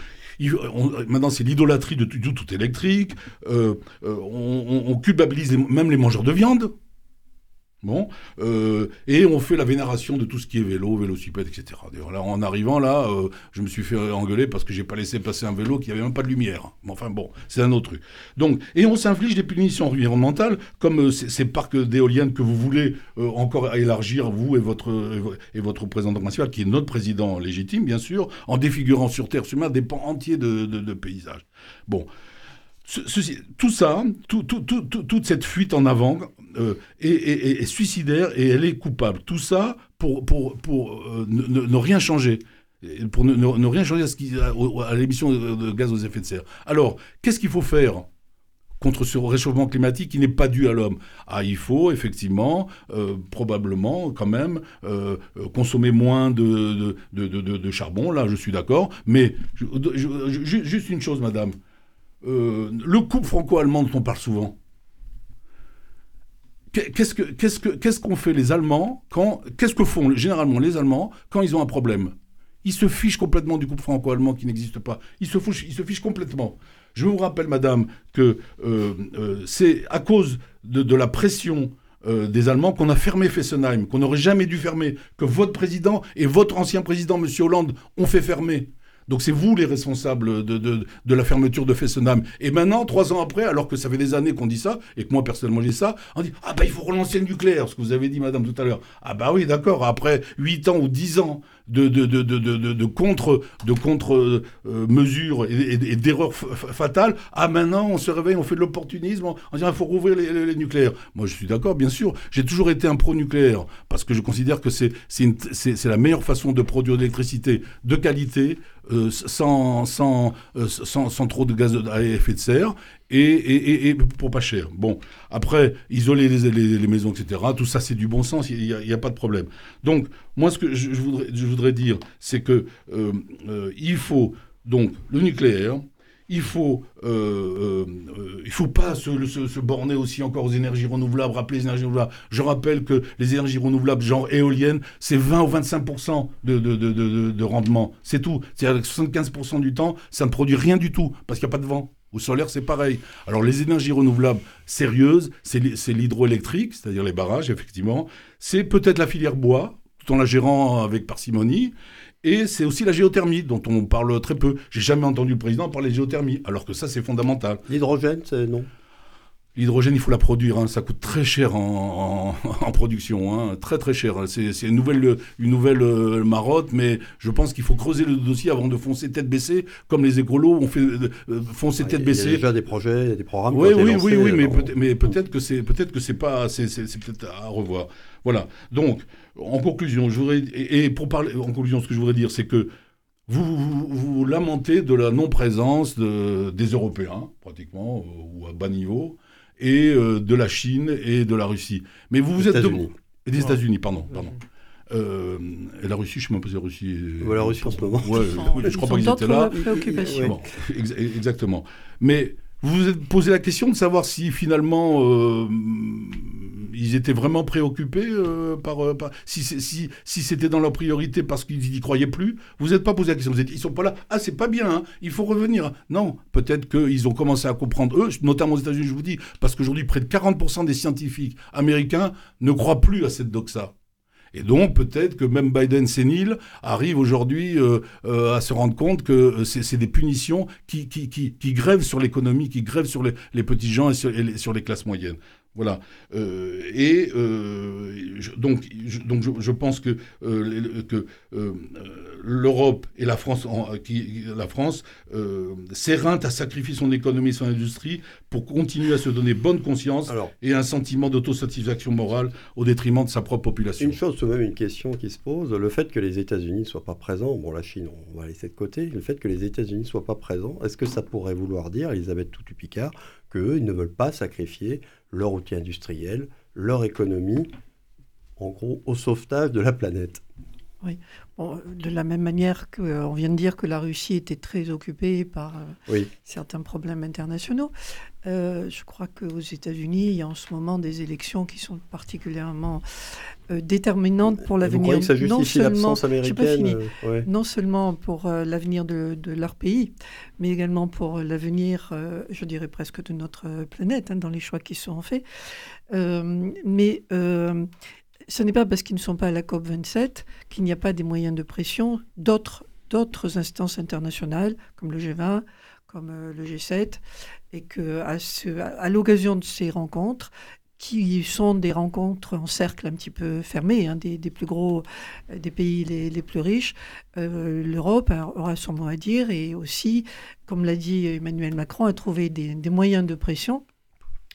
maintenant, c'est l'idolâtrie de tout, tout électrique. on, culpabilise même les mangeurs de viande. Bon, euh, et on fait la vénération de tout ce qui est vélo, vélocipède, etc. D'ailleurs, là, en arrivant là, euh, je me suis fait engueuler parce que j'ai pas laissé passer un vélo qui avait même pas de lumière. Mais enfin bon, c'est un autre truc. Donc, et on s'inflige des punitions environnementales, comme euh, ces parcs d'éoliennes que vous voulez encore élargir, vous et votre, et votre président principal, qui est notre président légitime, bien sûr, en défigurant sur Terre, Mer, des pans entiers de paysages. Bon tout ça, toute cette fuite en avant euh, est, suicidaire et elle est coupable. Tout ça pour, pour, pour euh, ne, rien changer. Pour ne, rien changer à, l'émission de, gaz aux effets de serre. Alors, qu'est-ce qu'il faut faire contre ce réchauffement climatique qui n'est pas dû à l'homme? Ah, il faut effectivement, euh, probablement quand même, consommer moins de, de, charbon, là je suis d'accord, mais juste une chose, madame, le couple franco-allemand dont on parle souvent. Qu'est-ce que, fait les Allemands quand Qu'est-ce que font généralement les Allemands quand ils ont un problème? Ils se fichent complètement du couple franco-allemand qui n'existe pas. Ils se, fichent, ils se fichent complètement. Je vous rappelle, madame, que euh, euh, c'est à cause de, la pression des Allemands qu'on a fermé Fessenheim, qu'on n'aurait jamais dû fermer, que votre président et votre ancien président, M. Hollande, ont fait fermer. Donc c'est vous les responsables de, de, la fermeture de Fessenheim. Et maintenant, trois ans après, alors que ça fait des années qu'on dit ça, et que moi personnellement j'ai ça, on dit Ah bah il faut relancer le nucléaire, ce que vous avez dit madame tout à l'heure. Ah bah oui, d'accord, après huit ans ou dix ans de, de, de, de, contre, de contre euh, mesures et, d'erreurs fatales. Ah, maintenant, on se réveille, on fait de l'opportunisme, on, dit il faut rouvrir les, nucléaires. Moi, je suis d'accord, bien sûr. J'ai toujours été un pro-nucléaire parce que je considère que c'est la meilleure façon de produire de l'électricité de qualité, euh, sans, sans, euh, sans, sans, trop de gaz à effet de serre. et, pour pas cher. Bon, après, isoler les, maisons, etc., tout ça, c'est du bon sens, il n'y a, pas de problème. Donc, moi, ce que je, voudrais, je voudrais, dire, c'est que euh, il faut donc le nucléaire, il faut, euh, il faut pas se, borner aussi encore aux énergies renouvelables, rappeler les énergies renouvelables. Je rappelle que les énergies renouvelables, genre éoliennes, c'est 20 ou 25 de, de, de, rendement. C'est tout. C'est-à-dire que 75% du temps, ça ne produit rien du tout, parce qu'il n'y a pas de vent. Au solaire, c'est pareil. Alors, les énergies renouvelables sérieuses, c'est l'hydroélectrique, c'est-à-dire les barrages, effectivement. C'est peut-être la filière bois, tout en la gérant avec parcimonie. Et c'est aussi la géothermie, dont on parle très peu. J'ai jamais entendu le président parler de géothermie, alors que ça, c'est fondamental. L'hydrogène, non L'hydrogène, il faut la produire. Hein. Ça coûte très cher en, production. Hein. Très, très cher. C'est une nouvelle, une nouvelle euh, marotte, mais je pense qu'il faut creuser le dossier avant de foncer tête baissée, comme les écolos ont fait euh, foncer tête baissée. Il y a déjà des projets, des programmes. Oui, oui, oui, oui, mais, peut mais peut-être que c'est peut-être que c'est pas, c'est peut-être à revoir. Voilà. Donc, en conclusion, je voudrais et, pour parler en conclusion, ce que je voudrais dire, c'est que vous, vous, lamentez de la non-présence de, des Européens, pratiquement, euh, ou à bas niveau, et euh, de la Chine et de la Russie. Mais vous vous êtes et des États-Unis, pardon, pardon. Euh, et la Russie, je ne sais même pas si la Russie. la Russie en ce moment. Ouais, je crois pas qu'ils étaient là. Bon, exactement. Mais vous vous êtes posé la question de savoir si finalement euh, ils étaient vraiment préoccupés euh, par, euh, si, si, si c'était dans leur priorité parce qu'ils n'y croyaient plus. Vous n'êtes pas posé la question. Vous êtes, ils sont pas là. Ah, c'est pas bien. Hein, il faut revenir. Non, peut-être qu'ils ont commencé à comprendre eux, notamment aux États-Unis. Je vous dis, parce qu'aujourd'hui près de 40% des scientifiques américains ne croient plus à cette doxa. Et donc peut-être que même Biden sénile arrive aujourd'hui euh, à se rendre compte que c'est des punitions qui, qui, qui, grèvent sur l'économie, qui grèvent sur les, petits gens et sur les classes moyennes. Voilà. Euh, et euh, donc, je, donc je, pense que, euh, que l'Europe et la France, qui, la France s'éreintent à sacrifier son économie et son industrie pour continuer à se donner bonne conscience et un sentiment d'autosatisfaction morale au détriment de sa propre population. Une chose, tout de même, une question qui se pose, le fait que les États-Unis ne soient pas présents, bon, la Chine, on va laisser de côté, le fait que les États-Unis ne soient pas présents, est-ce que ça pourrait vouloir dire, Elisabeth Toutu-Picard, qu'eux, ils ne veulent pas sacrifier leur outil industriel, leur économie, en gros, au sauvetage de la planète. De la même manière qu'on euh, vient de dire que la Russie était très occupée par euh, certains problèmes internationaux, euh, je crois qu'aux États-Unis, il y a en ce moment des élections qui sont particulièrement déterminantes pour l'avenir. Non seulement, américaine, non seulement pour l'avenir de, leur pays, mais également pour l'avenir, je dirais presque de notre planète, hein, dans les choix qui sont faits. mais ce n'est pas parce qu'ils ne sont pas à la COP27 qu'il n'y a pas des moyens de pression d'autres, instances internationales, comme le G20, comme euh, le G7, et qu'à à, l'occasion de ces rencontres, qui sont des rencontres en cercle un petit peu fermé, hein, des, plus gros, euh, des pays les, plus riches, euh, l'Europe aura son mot à dire et aussi, comme l'a dit Emmanuel Macron, a trouvé des, moyens de pression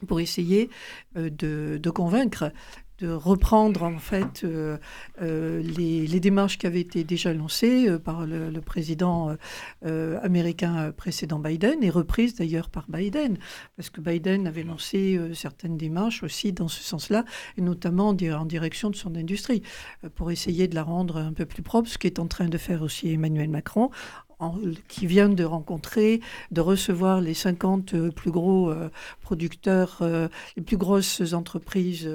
pour essayer de, de, convaincre de reprendre en fait euh, euh, les, démarches qui avaient été déjà lancées euh, par le, président américain précédent Biden et reprises d'ailleurs par Biden, parce que Biden avait lancé certaines démarches aussi dans ce sens-là, et notamment en direction de son industrie, pour essayer de la rendre un peu plus propre, ce qui est en train de faire aussi Emmanuel Macron qui vient de rencontrer, de recevoir les 50 euh, plus gros euh, producteurs, euh, les plus grosses entreprises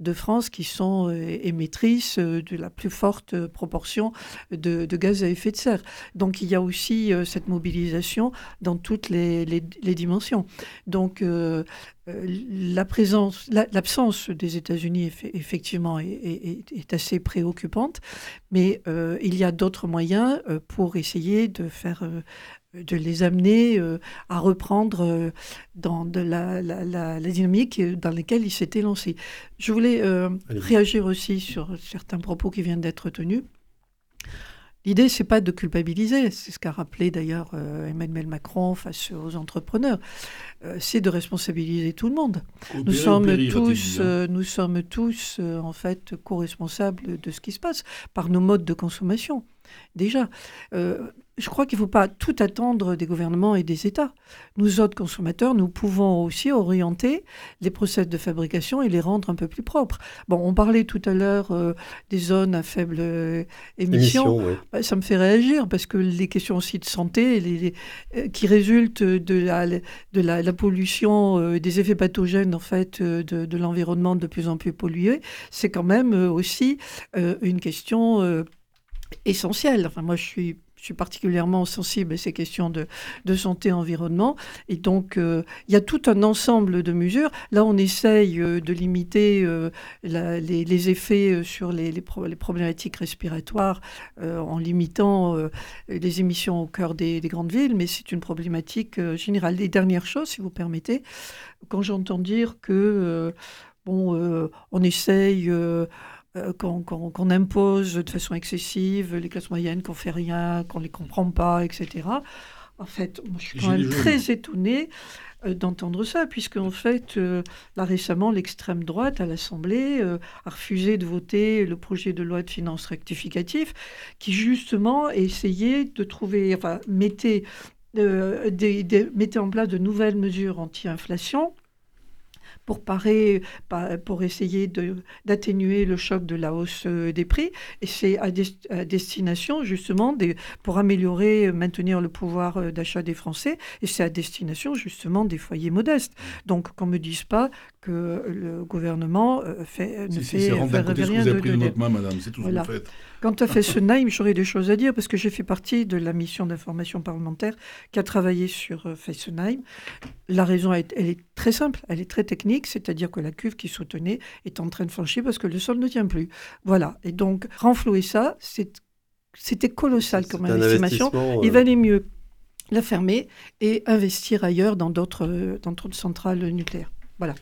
de France qui sont émettrices de la plus forte proportion de, gaz à effet de serre. Donc il y a aussi cette mobilisation dans toutes les, les dimensions. Donc la présence, l'absence des États-Unis effectivement est, assez préoccupante, mais euh, il y a d'autres moyens euh, pour essayer de faire, de les amener à reprendre dans de la, dynamique dans laquelle ils s'étaient lancés. Je voulais réagir aussi sur certains propos qui viennent d'être tenus. L'idée, c'est pas de culpabiliser, c'est ce qu'a rappelé d'ailleurs euh, Emmanuel Macron face aux entrepreneurs, euh, c'est de responsabiliser tout le monde. nous, sommes tous, euh, nous sommes tous, en fait, co-responsables de ce qui se passe par nos modes de consommation. Déjà. je crois qu'il ne faut pas tout attendre des gouvernements et des États. Nous autres consommateurs, nous pouvons aussi orienter les process de fabrication et les rendre un peu plus propres. Bon, on parlait tout à l'heure des zones à faible émission. Bah, ça me fait réagir parce que les questions aussi de santé les, qui résultent de la, de la, pollution, des effets pathogènes en fait de, de l'environnement de plus en plus pollué, c'est quand même aussi une question essentielle. Enfin, moi, je suis je suis particulièrement sensible à ces questions de, de santé-environnement. Et donc, euh, il y a tout un ensemble de mesures. Là, on essaye euh, de limiter euh, les, effets sur les, les, problématiques respiratoires en limitant les émissions au cœur des, des grandes villes, mais c'est une problématique générale. Les dernières choses, si vous permettez, quand j'entends dire que, bon, on essaye euh, qu'on impose de façon excessive, les classes moyennes, qu'on fait rien, qu'on ne les comprend pas, etc. En fait, moi, je suis quand même très étonnée euh, d'entendre ça, puisque en fait, euh, là récemment, l'extrême droite à l'Assemblée a refusé de voter le projet de loi de finances rectificatif, qui justement essayait de trouver, enfin, mettait, des, mettait en place de nouvelles mesures anti-inflation pour parer, pour essayer d'atténuer le choc de la hausse euh, des prix. Et c'est à, destination justement des, pour améliorer, euh, maintenir le pouvoir euh, d'achat des Français. Et c'est à destination justement des foyers modestes. Donc qu'on me dise pas que le gouvernement fait, ne fait, rien de, de, de, madame, c'est tout ce que vous faites. Quant à Fessenheim, j'aurais des choses à dire parce que j'ai fait partie de la mission d'information parlementaire qui a travaillé sur euh, Fessenheim. La raison, elle est très simple, elle est très technique, c'est-à-dire que la cuve qui soutenait est en train de franchir parce que le sol ne tient plus. Voilà. Et donc, renflouer ça, c'était colossal comme estimation. Il euh, valait mieux la fermer et investir ailleurs dans d'autres centrales nucléaires. Voilà.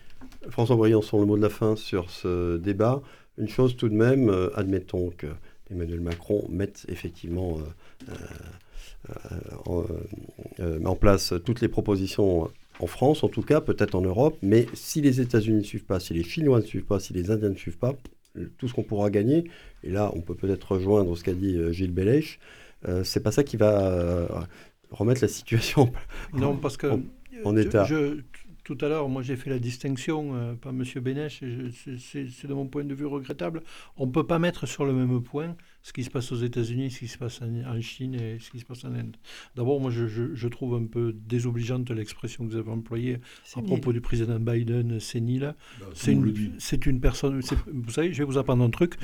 François Briançon, le mot de la fin sur ce débat. Une chose tout de même, euh, admettons que Emmanuel Macron mette effectivement euh, euh, euh, en, place toutes les propositions en France, en tout cas, peut-être en Europe, mais si les États-Unis ne suivent pas, si les Chinois ne suivent pas, si les Indiens ne suivent pas, tout ce qu'on pourra gagner, et là on peut peut-être rejoindre ce qu'a dit Gilles Bellèche, c'est pas ça qui va remettre la situation non, parce que en, état. Tout à l'heure, moi j'ai fait la distinction, pas M. Bénèche, c'est de mon point de vue regrettable. On ne peut pas mettre sur le même point ce qui se passe aux États-Unis, ce qui se passe en, Chine et ce qui se passe en Inde. D'abord, moi, je, trouve un peu désobligeante l'expression que vous avez employée à propos du président Biden, sénile. Bah, c'est une, une, personne. Vous savez, je vais vous apprendre un truc.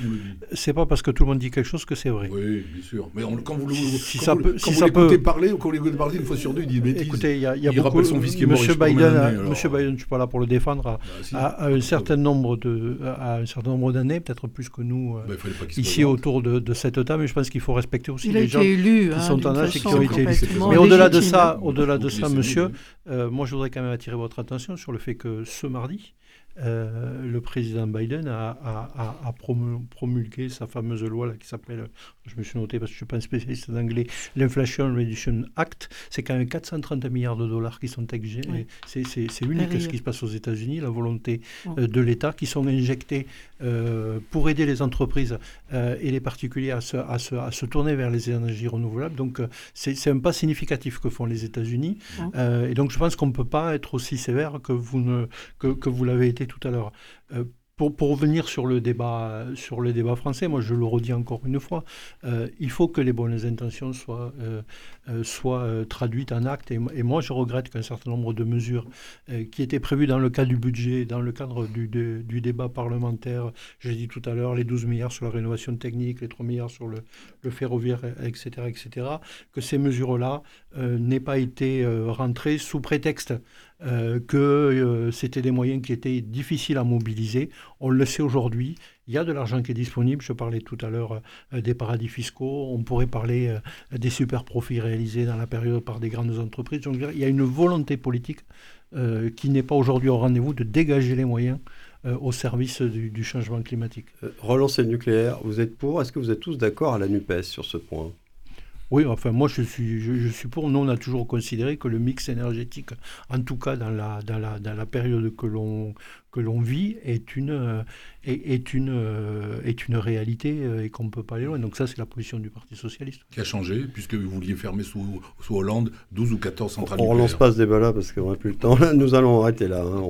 C'est pas parce que tout le monde dit quelque chose que c'est vrai. Oui, bien sûr. Mais quand vous, si ça peut, si ça peut... parler ou quand vous l'écoutez parler une fois sur deux, il dit bêtises. Écoutez, il y a, y a beaucoup. Son fils qui Monsieur Biden, Monsieur Biden, je ne suis pas là pour le défendre, bah, à, un certain nombre de, à un certain nombre d'années, peut-être plus que nous, euh, bah, ici autour de cette table, mais je pense qu'il faut respecter aussi les gens qui hein, sont en âge et qui ont été élus. Mais au-delà de ça, au-delà de ça, monsieur, euh, moi je voudrais quand même attirer votre attention sur le fait que ce mardi, euh, le président Biden a, promulgué sa fameuse loi là, qui s'appelle, je me suis noté parce que je ne suis pas un spécialiste d'anglais, l'Inflation Reduction Act. C'est quand même 430 milliards de dollars qui sont exigés. C'est unique ce qui se passe aux États-Unis, la volonté euh, de l'État qui sont injectés euh, pour aider les entreprises et les particuliers à se, à, se, tourner vers les énergies renouvelables. Donc c'est un pas significatif que font les États-Unis. et donc je pense qu'on ne peut pas être aussi sévère que vous, ne, que, que vous l'avez été tout à l'heure. Euh, pour, pour, revenir sur le, débat, sur le débat français, moi je le redis encore une fois, euh, il faut que les bonnes intentions soient, euh, soient traduites en actes. Et, moi je regrette qu'un certain nombre de mesures qui étaient prévues dans le cadre du budget, dans le cadre du, du débat parlementaire, j'ai dit tout à l'heure, les 12 milliards sur la rénovation technique, les 3 milliards sur le, le ferroviaire, etc., etc., que ces mesures-là n'aient pas été rentrées sous prétexte euh, que euh, c'était des moyens qui étaient difficiles à mobiliser. On le sait aujourd'hui, il y a de l'argent qui est disponible. Je parlais tout à l'heure euh, des paradis fiscaux. On pourrait parler des super profits réalisés dans la période par des grandes entreprises. Donc il y a une volonté politique qui n'est pas aujourd'hui au rendez-vous de dégager les moyens au service du, du changement climatique. relancer le nucléaire, vous êtes pour? Est-ce que vous êtes tous d'accord à la NUPES sur ce point? Oui, enfin moi je suis, je, suis pour. Nous on a toujours considéré que le mix énergétique, en tout cas dans la, dans la, dans la période que l'on que l'on vit est une, euh, est, une, euh, est une réalité euh, et qu'on ne peut pas aller loin. Donc ça, c'est la position du Parti socialiste. Qui a changé, puisque vous vouliez fermer sous, sous Hollande 12 ou 14 centrales On ne relance pas ce débat-là parce qu'on n'a plus le temps. nous allons arrêter là. Hein.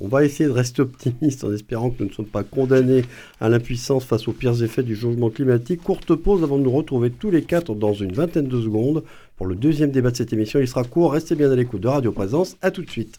On, va essayer de rester optimiste en espérant que nous ne sommes pas condamnés à l'impuissance face aux pires effets du changement climatique. Courte pause avant de nous retrouver tous les quatre dans une vingtaine de secondes pour le deuxième débat de cette émission. Il sera court. Restez bien à l'écoute de Radio Présence. À tout de suite.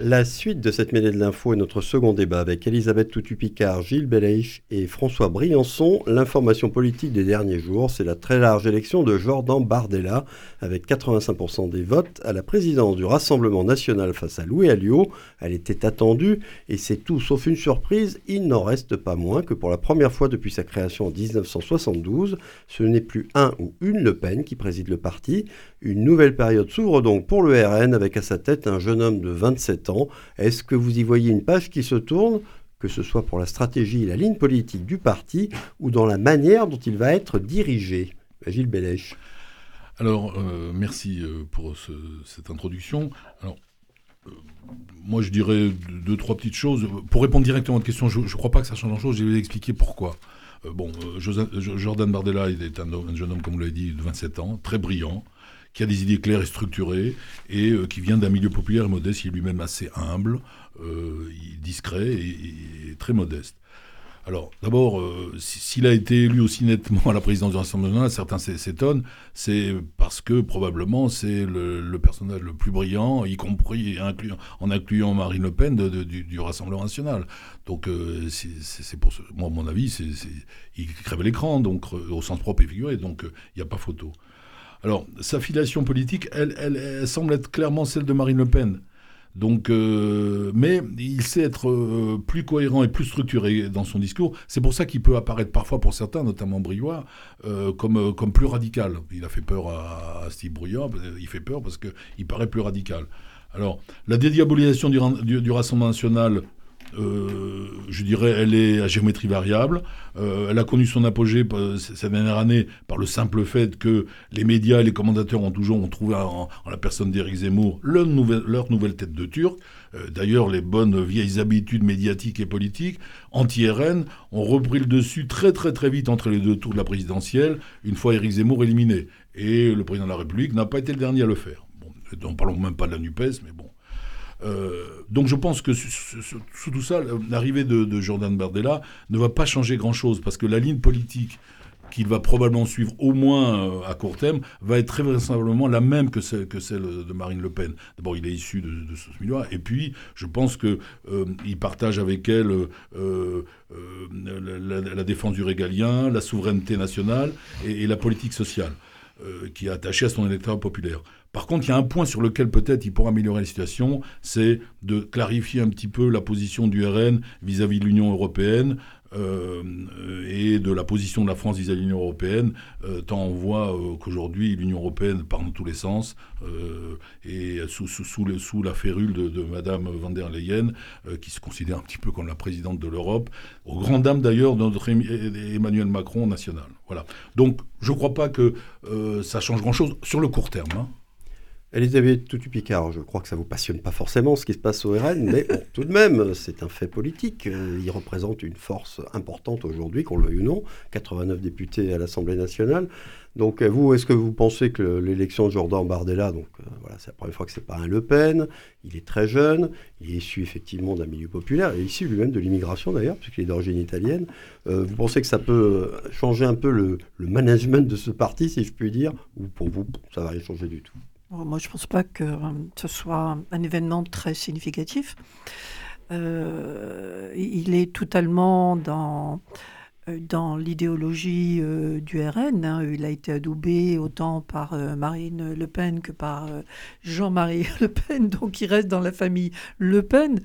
La suite de cette mêlée de l'info est notre second débat avec Elisabeth Toutu-Picard, Gilles Belaïch et François Briançon. L'information politique des derniers jours, c'est la très large élection de Jordan Bardella avec 85% des votes à la présidence du Rassemblement national face à Louis Alliot. Elle était attendue et c'est tout sauf une surprise. Il n'en reste pas moins que pour la première fois depuis sa création en 1972, ce n'est plus un ou une Le Pen qui préside le parti. Une nouvelle période s'ouvre donc pour le RN avec à sa tête un jeune homme de 27 ans est-ce que vous y voyez une page qui se tourne que ce soit pour la stratégie et la ligne politique du parti ou dans la manière dont il va être dirigé? Gilles Bellèche. Alors, euh, merci euh, pour cette introduction. Alors, euh, moi, je dirais deux, trois petites choses. Pour répondre directement à votre question, je ne crois pas que ça change grand-chose. Je vais expliquer pourquoi. bon, Jordan Bardella est un, un, jeune homme, comme vous l'avez dit, de 27 ans, très brillant, qui a des idées claires et structurées, et euh, qui vient d'un milieu populaire modeste, il est lui-même assez humble, euh, discret et, très modeste. Alors, d'abord, euh, s'il a été élu aussi nettement à la présidence du Rassemblement national, certains s'étonnent, c'est parce que probablement c'est le, personnage le plus brillant, y compris en incluant Marine Le Pen du, Rassemblement national. Donc, c'est pour moi, à mon avis, il crève l'écran, donc au sens propre et figuré, donc il n'y a pas photo. Alors, sa filiation politique, elle, semble être clairement celle de Marine Le Pen. Donc, euh, mais il sait être euh, plus cohérent et plus structuré dans son discours. C'est pour ça qu'il peut apparaître parfois pour certains, notamment Briouat, euh, comme, comme plus radical. Il a fait peur à, Steve Briouat, il fait peur parce qu'il paraît plus radical. Alors, la dédiabolisation du Rassemblement national euh, je dirais, elle est à géométrie variable. Euh, elle a connu son apogée euh, cette dernière année par le simple fait que les médias et les commentateurs ont toujours ont trouvé en, la personne d'Éric Zemmour leur nouvelle, tête de turc. D'ailleurs, les bonnes vieilles habitudes médiatiques et politiques anti-RN ont repris le dessus très très très vite entre les deux tours de la présidentielle, une fois Éric Zemmour éliminé. Et le président de la République n'a pas été le dernier à le faire. Bon, ne parlons même pas de la NUPES, mais bon. Euh, donc je pense que sous, tout ça, l'arrivée de, Jordan Bardella ne va pas changer grand-chose, parce que la ligne politique qu'il va probablement suivre au moins euh, à court terme, va être très vraisemblablement la même que celle, de Marine Le Pen. D'abord, il est issu de, ce milieu et puis je pense qu'il euh, partage avec elle la, défense du régalien, la souveraineté nationale et la politique sociale, qui est attachée à son électorat populaire. Par contre, il y a un point sur lequel peut-être il pourra améliorer la situation, c'est de clarifier un petit peu la position du RN vis-à-vis de l'Union européenne. Euh, et de la position de la France vis-à-vis de l'Union européenne, euh, tant on voit euh, qu'aujourd'hui l'Union européenne part dans tous les sens, et sous, sous, la férule de, de Madame van der Leyen, qui se considère un petit peu comme la présidente de l'Europe, aux grandes dames d'ailleurs de notre Emmanuel Macron national. Voilà. Donc je ne crois pas que ça change grand-chose sur le court terme. Hein. Elisabeth Toutu-Picard, je crois que ça ne vous passionne pas forcément ce qui se passe au RN, mais tout de même, c'est un fait politique. Euh, il représente une force importante aujourd'hui, qu'on le veuille ou non, 89 députés à l'Assemblée nationale. Donc euh, vous, est-ce que vous pensez que l'élection de Jordan Bardella, donc euh, voilà, c'est la première fois que c'est pas un Le Pen, il est très jeune, il est issu effectivement d'un milieu populaire, et issu lui-même de l'immigration d'ailleurs, puisqu'il est d'origine italienne. vous pensez que ça peut changer un peu le, le management de ce parti, si je puis dire, ou pour vous, ça va rien changer du tout? Moi, je ne pense pas que euh, ce soit un événement très significatif. Euh, il est totalement dans, euh, dans l'idéologie du RN. Hein. Il a été adoubé autant par Marine Le Pen que par Jean-Marie Le Pen, donc il reste dans la famille Le Pen.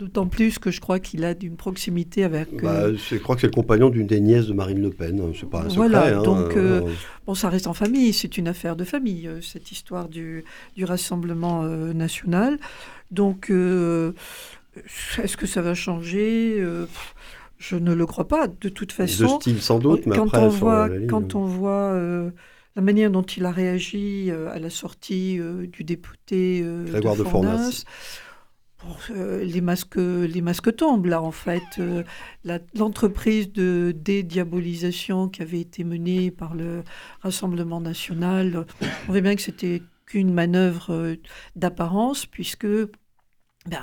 D'autant plus que je crois qu'il a d'une proximité avec. Bah, je crois que c'est le compagnon d'une des nièces de Marine Le Pen. Hein, c'est pas un secret. Voilà, hein, donc bon, ça reste en famille. C'est une affaire de famille, cette histoire du, du Rassemblement national. Donc, est-ce que ça va changer je ne le crois pas. De toute façon, de style sans doute, mais quand après, on voit, quand on voit euh, la manière dont il a réagi euh, à la sortie euh, du député Grégoire de, Fournas, les masques, les masques tombent là en fait. L'entreprise de dédiabolisation qui avait été menée par le Rassemblement national, on voit bien que c'était qu'une manœuvre d'apparence puisque ben,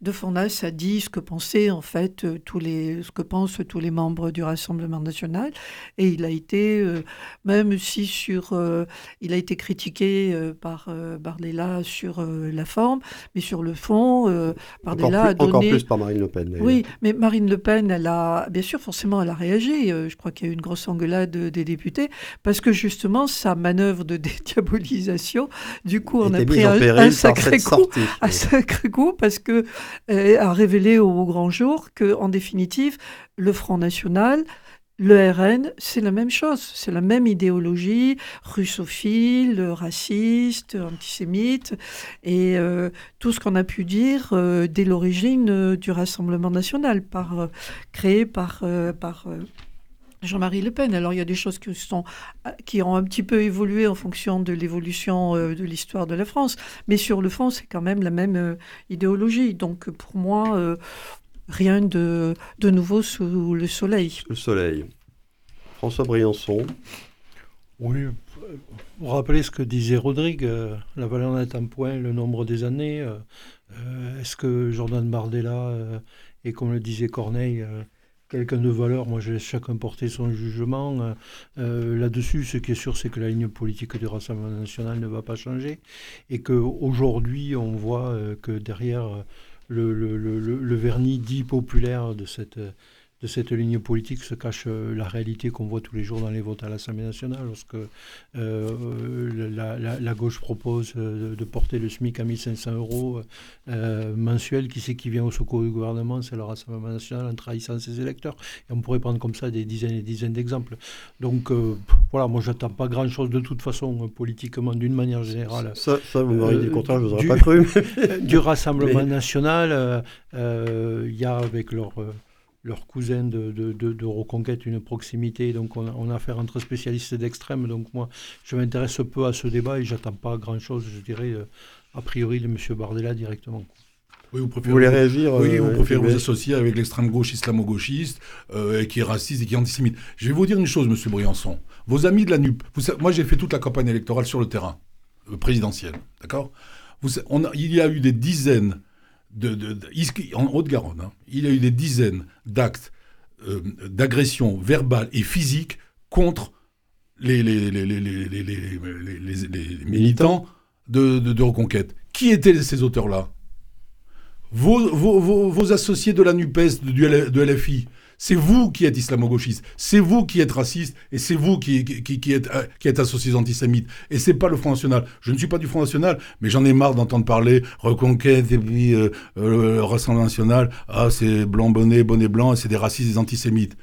de Fournas a dit ce que pensaient en fait euh, tous les, ce que pensent tous les membres du Rassemblement national, et il a été, euh, même si sur, euh, il a été critiqué par Bardella sur la forme, mais sur le fond, Bardella a donné. Encore plus par Marine Le Pen. Oui, mais Marine Le Pen, elle a, bien sûr, forcément, elle a réagi. je crois qu'il y a eu une grosse engueulade des députés, parce que justement, sa manœuvre de dédiabolisation, du coup, on a pris un, sacré coup, un sacré coup parce que euh, a révélé au grand jour que, en définitive, le Front National, le RN, c'est la même chose, c'est la même idéologie, russophile, raciste, antisémite, et euh, tout ce qu'on a pu dire euh, dès l'origine du Rassemblement national, par, créé par, par Jean-Marie Le Pen. Alors il y a des choses qui, sont, qui ont un petit peu évolué en fonction de l'évolution euh, de l'histoire de la France, mais sur le fond, c'est quand même la même euh, idéologie. Donc pour moi, euh, rien de, de nouveau sous le soleil. Le soleil. François Briançon. Oui, vous rappelez ce que disait Rodrigue, la valeur est un point, le nombre des années. Est-ce que Jordan Bardella, et comme le disait Corneille, quelqu'un de valeur, moi je laisse chacun porter son jugement. Euh, euh, là-dessus, ce qui est sûr, c'est que la ligne politique du Rassemblement national ne va pas changer et qu'aujourd'hui, on voit euh, que derrière le, le, vernis dit populaire de cette de cette ligne politique se cache euh, la réalité qu'on voit tous les jours dans les votes à l'Assemblée nationale, lorsque euh, la, gauche propose euh, de porter le SMIC à 1500 euros mensuels. Qui c'est qui vient au secours du gouvernement? C'est le Rassemblement national en trahissant ses électeurs. Et on pourrait prendre comme ça des dizaines et des dizaines d'exemples. Donc voilà, moi j'attends pas grand-chose de toute façon politiquement, d'une manière générale. Ça, ça vous m'auriez dit contraire, je vous aurais pas cru. du Rassemblement national, il y a avec leur leur cousin de, de, reconquête une proximité. Donc on a, on a affaire entre spécialistes d'extrême. Donc moi, je m'intéresse peu à ce débat et j'attends pas grand-chose, je dirais, euh, a priori de M. Bardella directement. Oui, vous, préférez, voulez réagir Oui, vous euh, préférez vous associer avec l'extrême gauche islamo-gauchiste, euh, qui est raciste et qui est antisémite. Je vais vous dire une chose, M. Briançon. Vos amis de la NUP, moi j'ai fait toute la campagne électorale sur le terrain, présidentiel, d'accord? Il y a eu des dizaines en Haute-Garonne, hein, il y a eu des dizaines d'actes euh, d'agression verbale et physique contre les, militants de, reconquête. Qui étaient ces auteurs-là? Vos, associés de la NUPES, de LFI, c'est vous qui êtes islamo-gauchiste, c'est vous qui êtes raciste et c'est vous qui, qui, êtes, euh, qui associés antisémites. Et c'est pas le Front National. Je ne suis pas du Front National, mais j'en ai marre d'entendre parler reconquête et puis euh, euh, Rassemblement National. Ah, c'est blanc bonnet, bonnet blanc, c'est des racistes et des antisémites.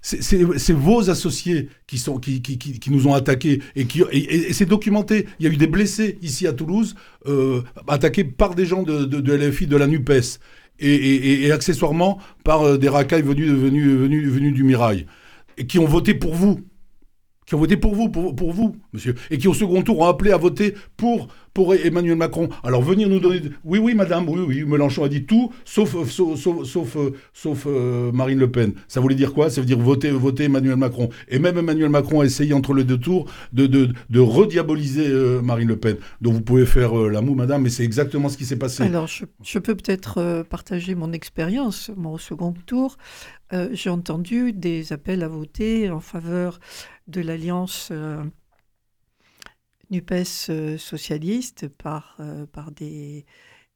C'est vos associés qui, sont, qui, qui, qui, nous ont attaqués et, et, c'est documenté. Il y a eu des blessés ici à Toulouse, attaqués par des gens de, de, de LFI, de la NUPES et, accessoirement par euh, des racailles venus, venus, venus, venus du Mirail, qui ont voté pour vous qui ont voté pour vous, pour, vous, monsieur, et qui au second tour ont appelé à voter pour, pour Emmanuel Macron. Alors venir nous donner... Oui, oui, madame, oui, oui, Mélenchon a dit tout, sauf, euh, sauf, sauf, sauf, euh, Marine Le Pen. Ça voulait dire quoi? Ça veut dire voter, voter Emmanuel Macron. Et même Emmanuel Macron a essayé entre les deux tours de, de, rediaboliser Marine Le Pen. Donc vous pouvez faire la moue, madame, mais c'est exactement ce qui s'est passé. Alors je, je peux peut-être partager mon expérience, moi au second tour. Euh, j'ai entendu des appels à voter en faveur de l'alliance euh, NUPES euh, socialiste par, par des,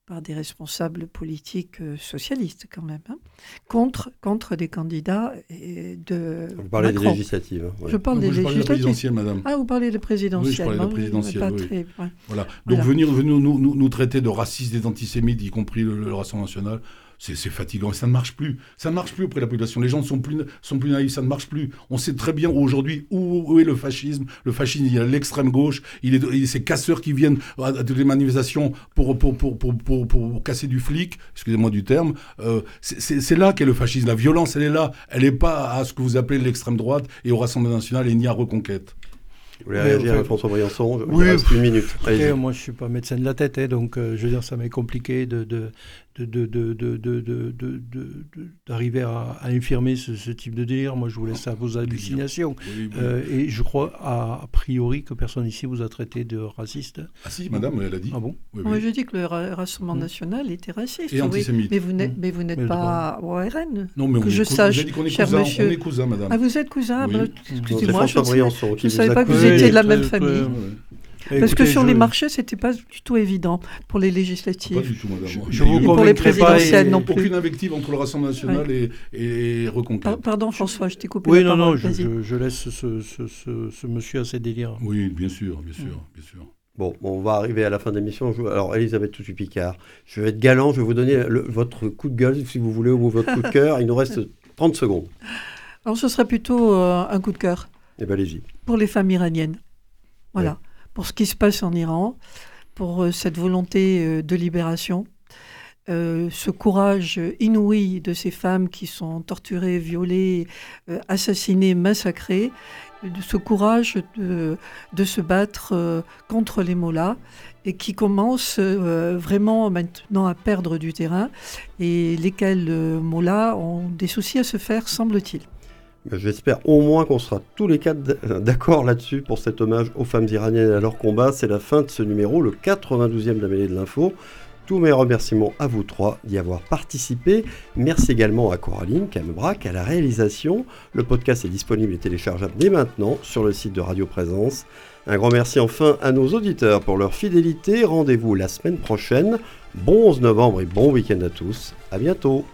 par des responsables politiques euh, socialistes quand même, hein, contre, contre des candidats et de Vous parlez des législatives. hein, ouais. Je parle Moi, des je parlais de la législatives. présidentielle, madame. Ah, vous parlez de présidentielle. Oui, je parlais de non, présidentielle, pas oui. très- ouais. Voilà. Donc Voilà. venir, venir nous, nous, nous traiter de racistes et d'antisémites, y compris le, le Rassemblement national, c'est fatigant et ça ne marche plus. Ça ne marche plus auprès de la population. Les gens sont plus, sont plus naïfs, ça ne marche plus. On sait très bien aujourd'hui où, où est le fascisme. Le fascisme, il y a l'extrême gauche, il est, il- ces casseurs qui viennent à, à toutes les manifestations pour, pour, pour, pour, pour, pour casser du flic, excusez-moi du terme. Euh, c'est- là qu'est le fascisme. La violence, elle est là. Elle n'est pas à ce que vous appelez l'extrême droite et au Rassemblement national, et il n'y a reconquête. Vous voulez réagir, enfin, François Briançon Il oui, reste une minute. Après, moi, je suis pas médecin de la tête, hein, donc euh, je veux dire, ça m'est compliqué de, de, de, de, de, de, de, de- de- de- d'arriver à, à infirmer ce, ce type de délire. Moi, je vous laisse à vos hallucinations. Oui, oui. Euh, et je crois, a, a priori, que personne ici vous a traité de raciste. Ah si, madame, elle a dit. Ah bon? Oui, Moi, oui. je dis que le Ra- Rassemblement Mm. national était raciste. Et oui. antisémite. Mais vous n'êtes, Mm. mais vous n'êtes Mais pas au RN. Non, mais on Que est je cou- sache, qu'on est cher cousins, monsieur. on est madame. Ah, vous êtes cousin Oui. bah, Excusez-moi, je ne savais pas que vous étiez de la même famille. Parce que sur je- les marchés, c'était pas du tout évident pour les Pas législatives. du tout, madame. Je, je vous Et pour les pas. présidentielles et- non plus. Aucune invective entre le Rassemblement national et, et Reconquête. Par- pardon, François, je t'ai coupé Oui, la non, non, je, vas-y. je- je laisse ce, ce, ce, ce monsieur à ses délires. Oui, bien sûr, bien Mm. sûr, bien sûr. Bon, on va arriver à la fin de l'émission. Alors, Elisabeth Toutu-Picard, je vais être galant, je vais vous donner le- votre coup de gueule, si vous voulez, ou votre coup de cœur. Il nous reste 30 secondes. Alors, ce serait plutôt euh, un coup de cœur Eh bien, allez-y. pour les femmes iraniennes. Voilà. Pour ce qui se passe en Iran, pour euh, cette volonté euh, de libération, euh, ce courage inouï de ces femmes qui sont torturées, violées, assassinées, massacrées, ce courage de, se battre contre les mollahs et qui commencent vraiment maintenant à perdre du terrain et lesquels mollahs ont des soucis à se faire, semble-t-il. Ben, J'espère au moins qu'on sera tous les quatre d- d'accord là-dessus pour cet hommage aux femmes iraniennes et à leur combat. C'est la fin de ce numéro, le 92e de la mêlée de l'info. Tous mes remerciements à vous trois d'y avoir participé. Merci également à Coraline Camebrac à la réalisation. Le podcast est disponible et téléchargeable dès maintenant sur le site de Radio Présence. Un grand merci enfin à nos auditeurs pour leur fidélité. Rendez-vous la semaine prochaine. Bon 11 novembre et bon week-end à tous. À bientôt.